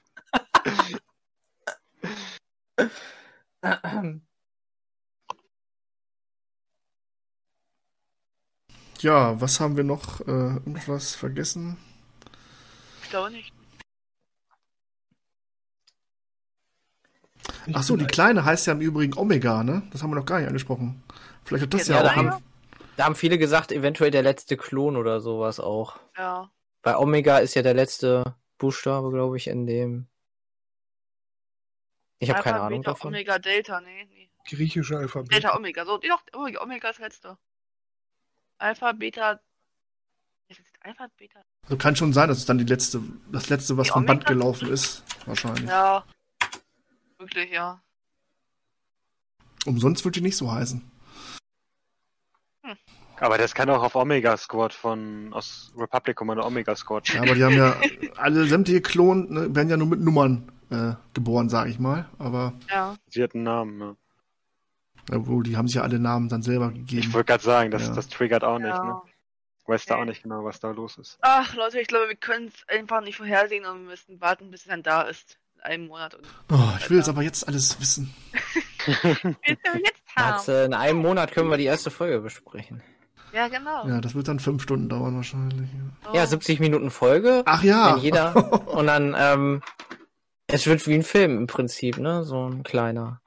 Ja, was haben wir noch? Äh, irgendwas vergessen? Ich glaube nicht. Ach so, die Kleine heißt ja im Übrigen Omega, ne? Das haben wir noch gar nicht angesprochen. Vielleicht hat das ja, Ja, auch. da einen- haben, da haben viele gesagt, eventuell der letzte Klon oder sowas auch. Ja. Bei Omega ist ja der letzte Buchstabe, glaube ich, in dem. Ich habe keine Ahnung Beta, davon. Omega, Delta, nee, nee. Griechische Alphabet. Delta, Omega, so, doch, Omega, Omega ist das letzte. Alpha, Beta. Ist das Alpha, Beta? Also kann schon sein, dass es dann die letzte, das letzte, was Die vom Band Omega- gelaufen ist. Wahrscheinlich. Ja. Wirklich, ja. Umsonst wird die nicht so heißen. Aber das kann auch auf Omega Squad von aus Republic Commando Omega Squad. Ja, aber die haben ja alle sämtliche Klonen ne, werden ja nur mit Nummern äh, geboren, sage ich mal. Aber Ja. Sie hat einen Namen. Ja. obwohl, die haben sich ja alle Namen dann selber gegeben. Ich wollte gerade sagen, das, Ja. das triggert auch nicht. Ne? Weiß da Nee. auch nicht genau, was da los ist. Ach, Leute, ich glaube, wir können es einfach nicht vorhersehen und wir müssen warten, bis es dann da ist. In einem Monat. Und Oh, ich will jetzt aber jetzt alles wissen. Jetzt haben? Jetzt, äh, in einem Monat können wir die erste Folge besprechen. Ja, genau. Ja, das wird dann fünf Stunden dauern wahrscheinlich. Ja. Oh. Ja, 70 Minuten Folge. Ach ja. Wenn jeder. Und dann, ähm, es wird wie ein Film im Prinzip, ne? So ein kleiner.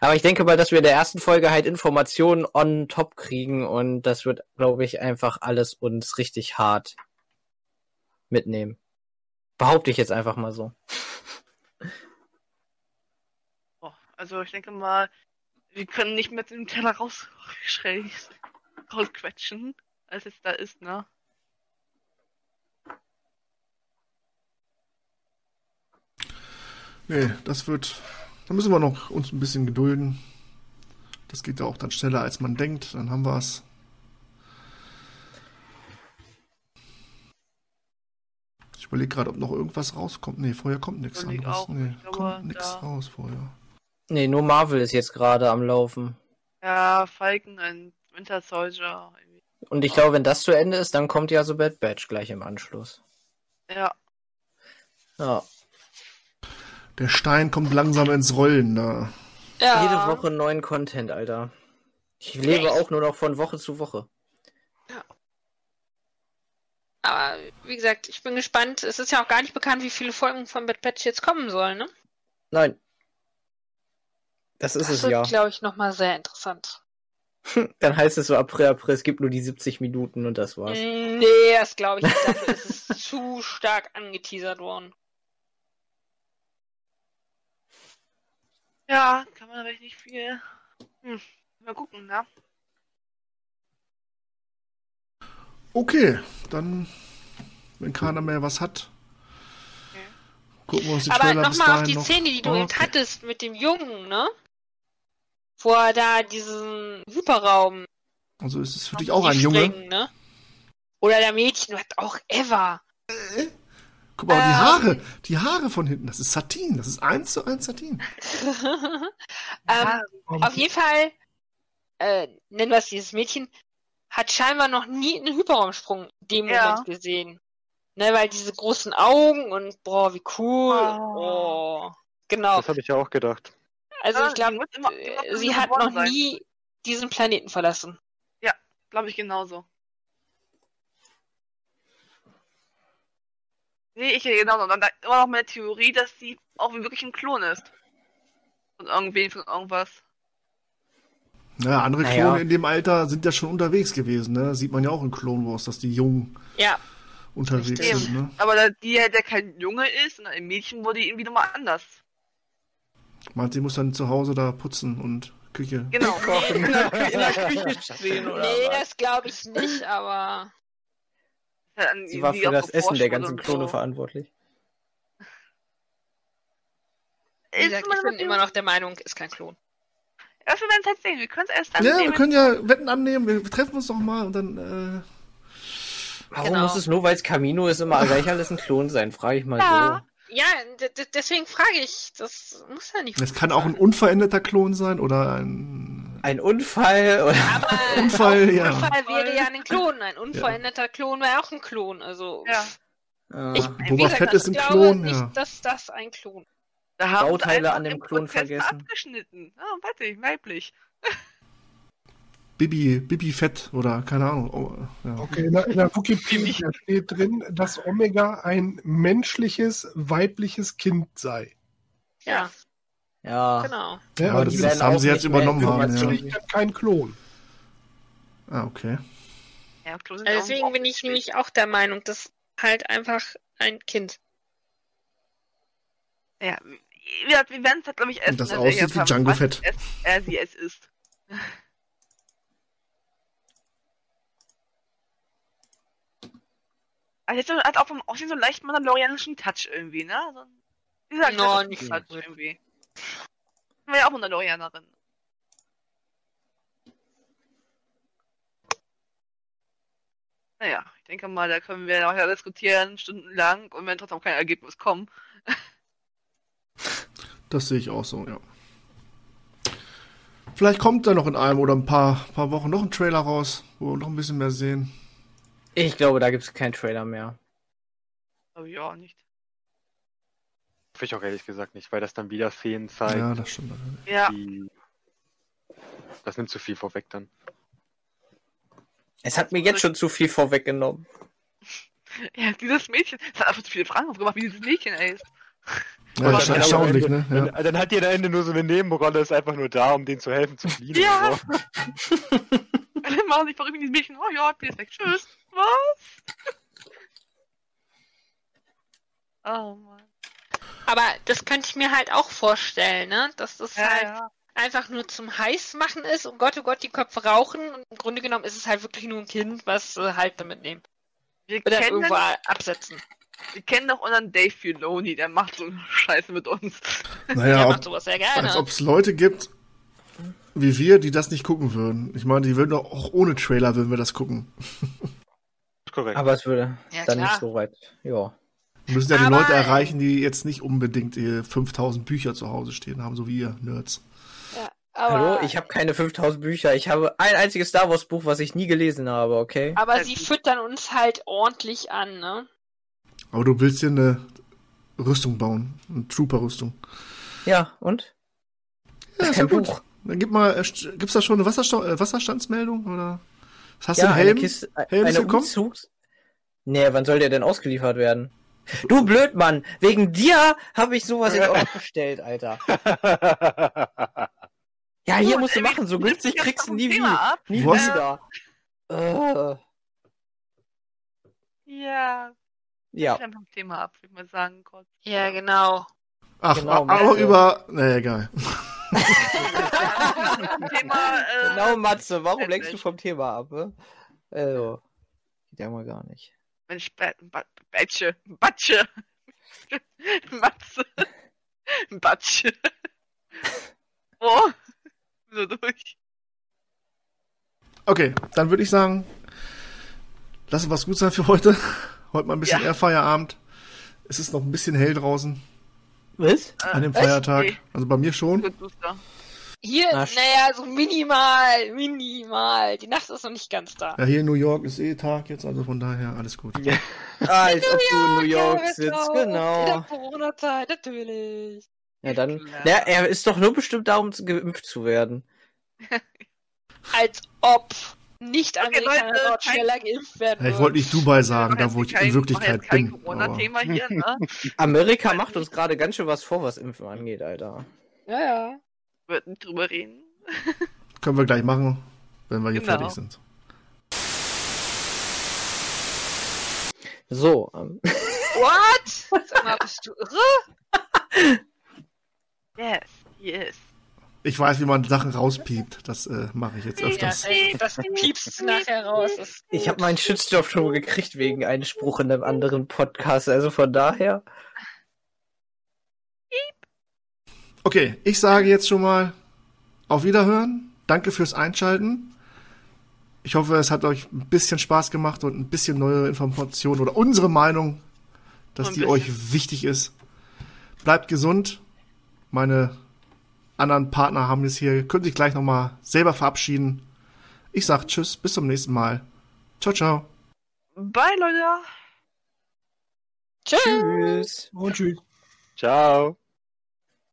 Aber ich denke mal, dass wir in der ersten Folge halt Informationen on top kriegen und das wird, glaube ich, einfach alles uns richtig hart mitnehmen. Behaupte ich jetzt einfach mal so. Oh, also ich denke mal, wir können nicht mit dem Teller raus rausquetschen, als es da ist, ne? Nee, das wird. Da müssen wir noch uns ein bisschen gedulden. Das geht ja auch dann schneller, als man denkt. Dann haben wir es. Ich überlege gerade, ob noch irgendwas rauskommt. Nee, vorher kommt nichts anderes. auch. Nee, kommt nichts raus vorher. Nee, nur Marvel ist jetzt gerade am Laufen. Ja, Falcon und Winter Soldier. irgendwie. Und ich glaube, wenn das zu Ende ist, dann kommt ja so Bad Batch gleich im Anschluss. Ja. Ja. Der Stein kommt langsam ins Rollen da. Ja. Jede Woche neuen Content, Alter. Ich lebe Echt? auch nur noch von Woche zu Woche. Aber wie gesagt, ich bin gespannt. Es ist ja auch gar nicht bekannt, wie viele Folgen von Bad Batch jetzt kommen sollen, ne? Nein. Das ist Das es wird, ja. glaube ich, nochmal sehr interessant. Dann heißt es so April, April, es gibt nur die 70 Minuten und das war's. Nee, das glaube ich nicht. Dafür ist es zu stark angeteasert worden. Ja, kann man vielleicht nicht viel. Hm. Mal gucken, ne? Okay, dann, wenn keiner mehr was hat, gucken wir uns die Aber Trailer bis nochmal auf die noch. Szene, die du Oh, eben hattest mit dem Jungen, ne? Wo er da diesen Hyperraum Also ist es für dich auch ein Junge? springen, ne? Oder der Mädchen, hat auch Eva. Guck mal, die Ähm. Haare, die Haare von hinten, das ist Satin, das ist eins zu eins Satin. ähm, auf jeden Fall, äh, nennen wir es dieses Mädchen, hat scheinbar noch nie einen Hyperraumsprung in dem Ja. Moment gesehen. Ne, weil diese großen Augen und boah, wie cool. Oh. Genau. Das habe ich ja auch gedacht. Also Ja, ich glaube, die die muss sie hat noch sein. nie diesen Planeten verlassen. Glaube ich genauso. Sehe ich ja genauso. Und dann da immer noch mehr Theorie, dass sie auch wirklich ein Klon ist. Von irgendwen, von irgendwas. Naja, andere Naja. Klone in dem Alter sind ja schon unterwegs gewesen, ne? Sieht man ja auch in Clone Wars, dass die Jungen Ja. unterwegs Richtig. sind, ne? Aber da die ja der kein Junge ist, und ein Mädchen wurde irgendwie nochmal anders. Meint, sie muss dann zu Hause da putzen und Küche. Genau. In der, in der Küche stehen oder Nee, was? das glaube ich nicht, aber Sie war für das Essen der ganzen Klone verantwortlich. wie gesagt, ich bin immer noch der Meinung, ist kein Klon. Ja, wir werden es halt sehen. Wir können es erst dann Ja, wir können ja Wetten annehmen, wir treffen uns doch mal und dann, äh, Warum Genau. muss es nur, weil es Camino ist, immer gleich alles ein Klon sein? Frage ich mal Ja. Ja, d- d- deswegen frage ich, das muss ja nicht es kann auch ein unveränderter Klon sein oder ein so. Ein Unfall oder. Aber Unfall, ein ja. Unfall wäre ja ein Klon. Ein unveränderter Klon wäre auch ein Klon. Also Ja. Ich, Boba wie gesagt, Fett ist ein ich glaube Klon, nicht, ja. dass das ein Klon Da haben Bauteile an dem Klon Prozess vergessen. Abgeschnitten. Ah, warte, ich weiblich. Bibi, Bibi Fett oder keine Ahnung. Oh, ja. Okay, in der, in der Wikipedia steht drin, dass Omega ein menschliches, weibliches Kind sei. Ja, Ja. genau. Ja, Ja, aber das das ist- ist haben sie jetzt übernommen haben, Informationen. natürlich kein Klon. Ah, okay. Ja, Klon Also deswegen bin ich nämlich auch der Meinung, dass halt einfach ein Kind. Ja, wir, wir werden es halt, glaube ich, erst Und das aussieht wie Django Fett. Es, er sie es ist. Also jetzt hat auch vom Aussehen so einen leicht mandalorianischen Touch irgendwie, ne? So, ein- wie gesagt, No, das nicht Touch so. irgendwie. War ja auch Mandalorianerin. Naja, ich denke mal, da können wir nachher diskutieren, stundenlang, und wenn trotzdem kein Ergebnis kommt. Das sehe ich auch so, ja. Vielleicht kommt da noch in einem oder ein paar, paar Wochen noch ein Trailer raus, wo wir noch ein bisschen mehr sehen. Ich glaube, da gibt es keinen Trailer mehr. Aber ja, nicht. Hoffe ich auch ehrlich gesagt nicht, weil das dann wieder Szenen zeigt. Ja, das stimmt. Ja. Das nimmt zu viel vorweg dann. Es hat mir jetzt schon zu viel vorweggenommen. ja, dieses Mädchen. Das hat einfach zu viele Fragen aufgemacht, wie dieses Mädchen ist. Ja, das ist dann erstaunlich, ne? Ja. dann, dann hat die am Ende nur so eine Nebenrolle, ist einfach nur da, um denen zu helfen zu fliehen. Ja. und So. Alle machen sich verrückt mit diesem Mädchen. Oh ja, ich bin jetzt weg. Tschüss. Was? Oh Mann. Aber das könnte ich mir halt auch vorstellen, ne? Dass das Ja, halt ja. einfach nur zum Heißmachen ist und Gott, oh Gott, die Köpfe rauchen. Und im Grunde genommen ist es halt wirklich nur ein Kind, was äh, halt damit nehmen. Wir Oder kennen, irgendwo absetzen. wir kennen doch unseren Dave Filoni, der macht so Scheiße mit uns. Naja, Der ob, macht sowas sehr gerne. als ob es Leute gibt, wie wir, die das nicht gucken würden. Ich meine, die würden doch auch ohne Trailer würden wir das gucken. Korrekt. Aber es würde Ja, dann klar. nicht so weit. Ja. Wir müssen ja die Leute erreichen, die jetzt nicht unbedingt ihr 5000 Bücher zu Hause stehen haben, so wie ihr Nerds. Ja, Aber, Hallo, ich habe keine 5000 Bücher. Ich habe ein einziges Star Wars Buch, was ich nie gelesen habe, okay? aber sie füttern uns halt ordentlich an, ne? Aber du willst hier eine Rüstung bauen. Eine Trooper-Rüstung. Ja, und? Ja, ist kein ja gut. Buch. Dann gib mal, äh, gibt's da schon eine Wassersto äh, Wasserstandsmeldung? Oder? Hast ja, du einen Helm? eine Kiste, Helm ist eine gekommen? Umzugs... Nee, wann soll der denn ausgeliefert werden? Du Blödmann, wegen dir habe ich sowas jetzt auch bestellt, Alter. Ja, hier musst du machen, so günstig kriegst du nie, Thema wie, ab. nie Was? wieder. Äh, Ja. ja. Ich vom Thema ab, würde ich mal sagen, Gott. Ja, genau. Ach, Genau, aber über. Nee, egal. Thema, äh, Genau, Matze, warum lenkst du vom Thema ab? Ne? Also, geht ja mal gar nicht. Mensch, Ba- Ba- Batsche, Batsche. Matze. Batsche. Oh. So durch. Okay, dann würde ich sagen, lass es was gut sein für heute. Heute mal ein bisschen Ja. eher Feierabend. Es ist noch ein bisschen hell draußen Was? an dem? Feiertag. Also bei mir schon. Hier, naja, so minimal, minimal. Die Nacht ist noch nicht ganz da. Ja, hier in New York ist eh Tag jetzt, also von daher alles gut. Ah, als ob du in New York Ja, sitzt, In der genau. Corona-Zeit, natürlich. Ja, dann. Klar. Ja, er ist doch nur bestimmt da, um geimpft zu werden. Als ob Nicht-Amerikaner Leute, dort kein- schneller geimpft werden Ja, ich wollte nicht Dubai sagen, da wo ich jetzt in kein- Wirklichkeit kein bin. Corona-Thema hier, ne? Amerika macht uns gerade ganz schön was vor, was Impfen angeht, Alter. Ja, ja. Nicht drüber reden. können wir gleich machen, wenn wir hier Genau. fertig sind. So, ähm, What? Sag mal, bist du irre? Yes, yes. Ich weiß, wie man Sachen rauspiept. Das äh, mache ich jetzt Ja, öfters. ey, das piepst nachher raus. Ich habe meinen Shitstoff schon gekriegt wegen einem Spruch in einem anderen Podcast, also von daher. Okay, ich sage jetzt schon mal auf Wiederhören. Danke fürs Einschalten. Ich hoffe, es hat euch ein bisschen Spaß gemacht und ein bisschen neue Informationen oder unsere Meinung, dass die euch wichtig ist. Bleibt gesund. Meine anderen Partner haben es hier, können sich gleich nochmal selber verabschieden. Ich sag Tschüss, bis zum nächsten Mal. Ciao, ciao. Bye, Leute. Tschüss. Tschüss. Und tschüss. Ciao.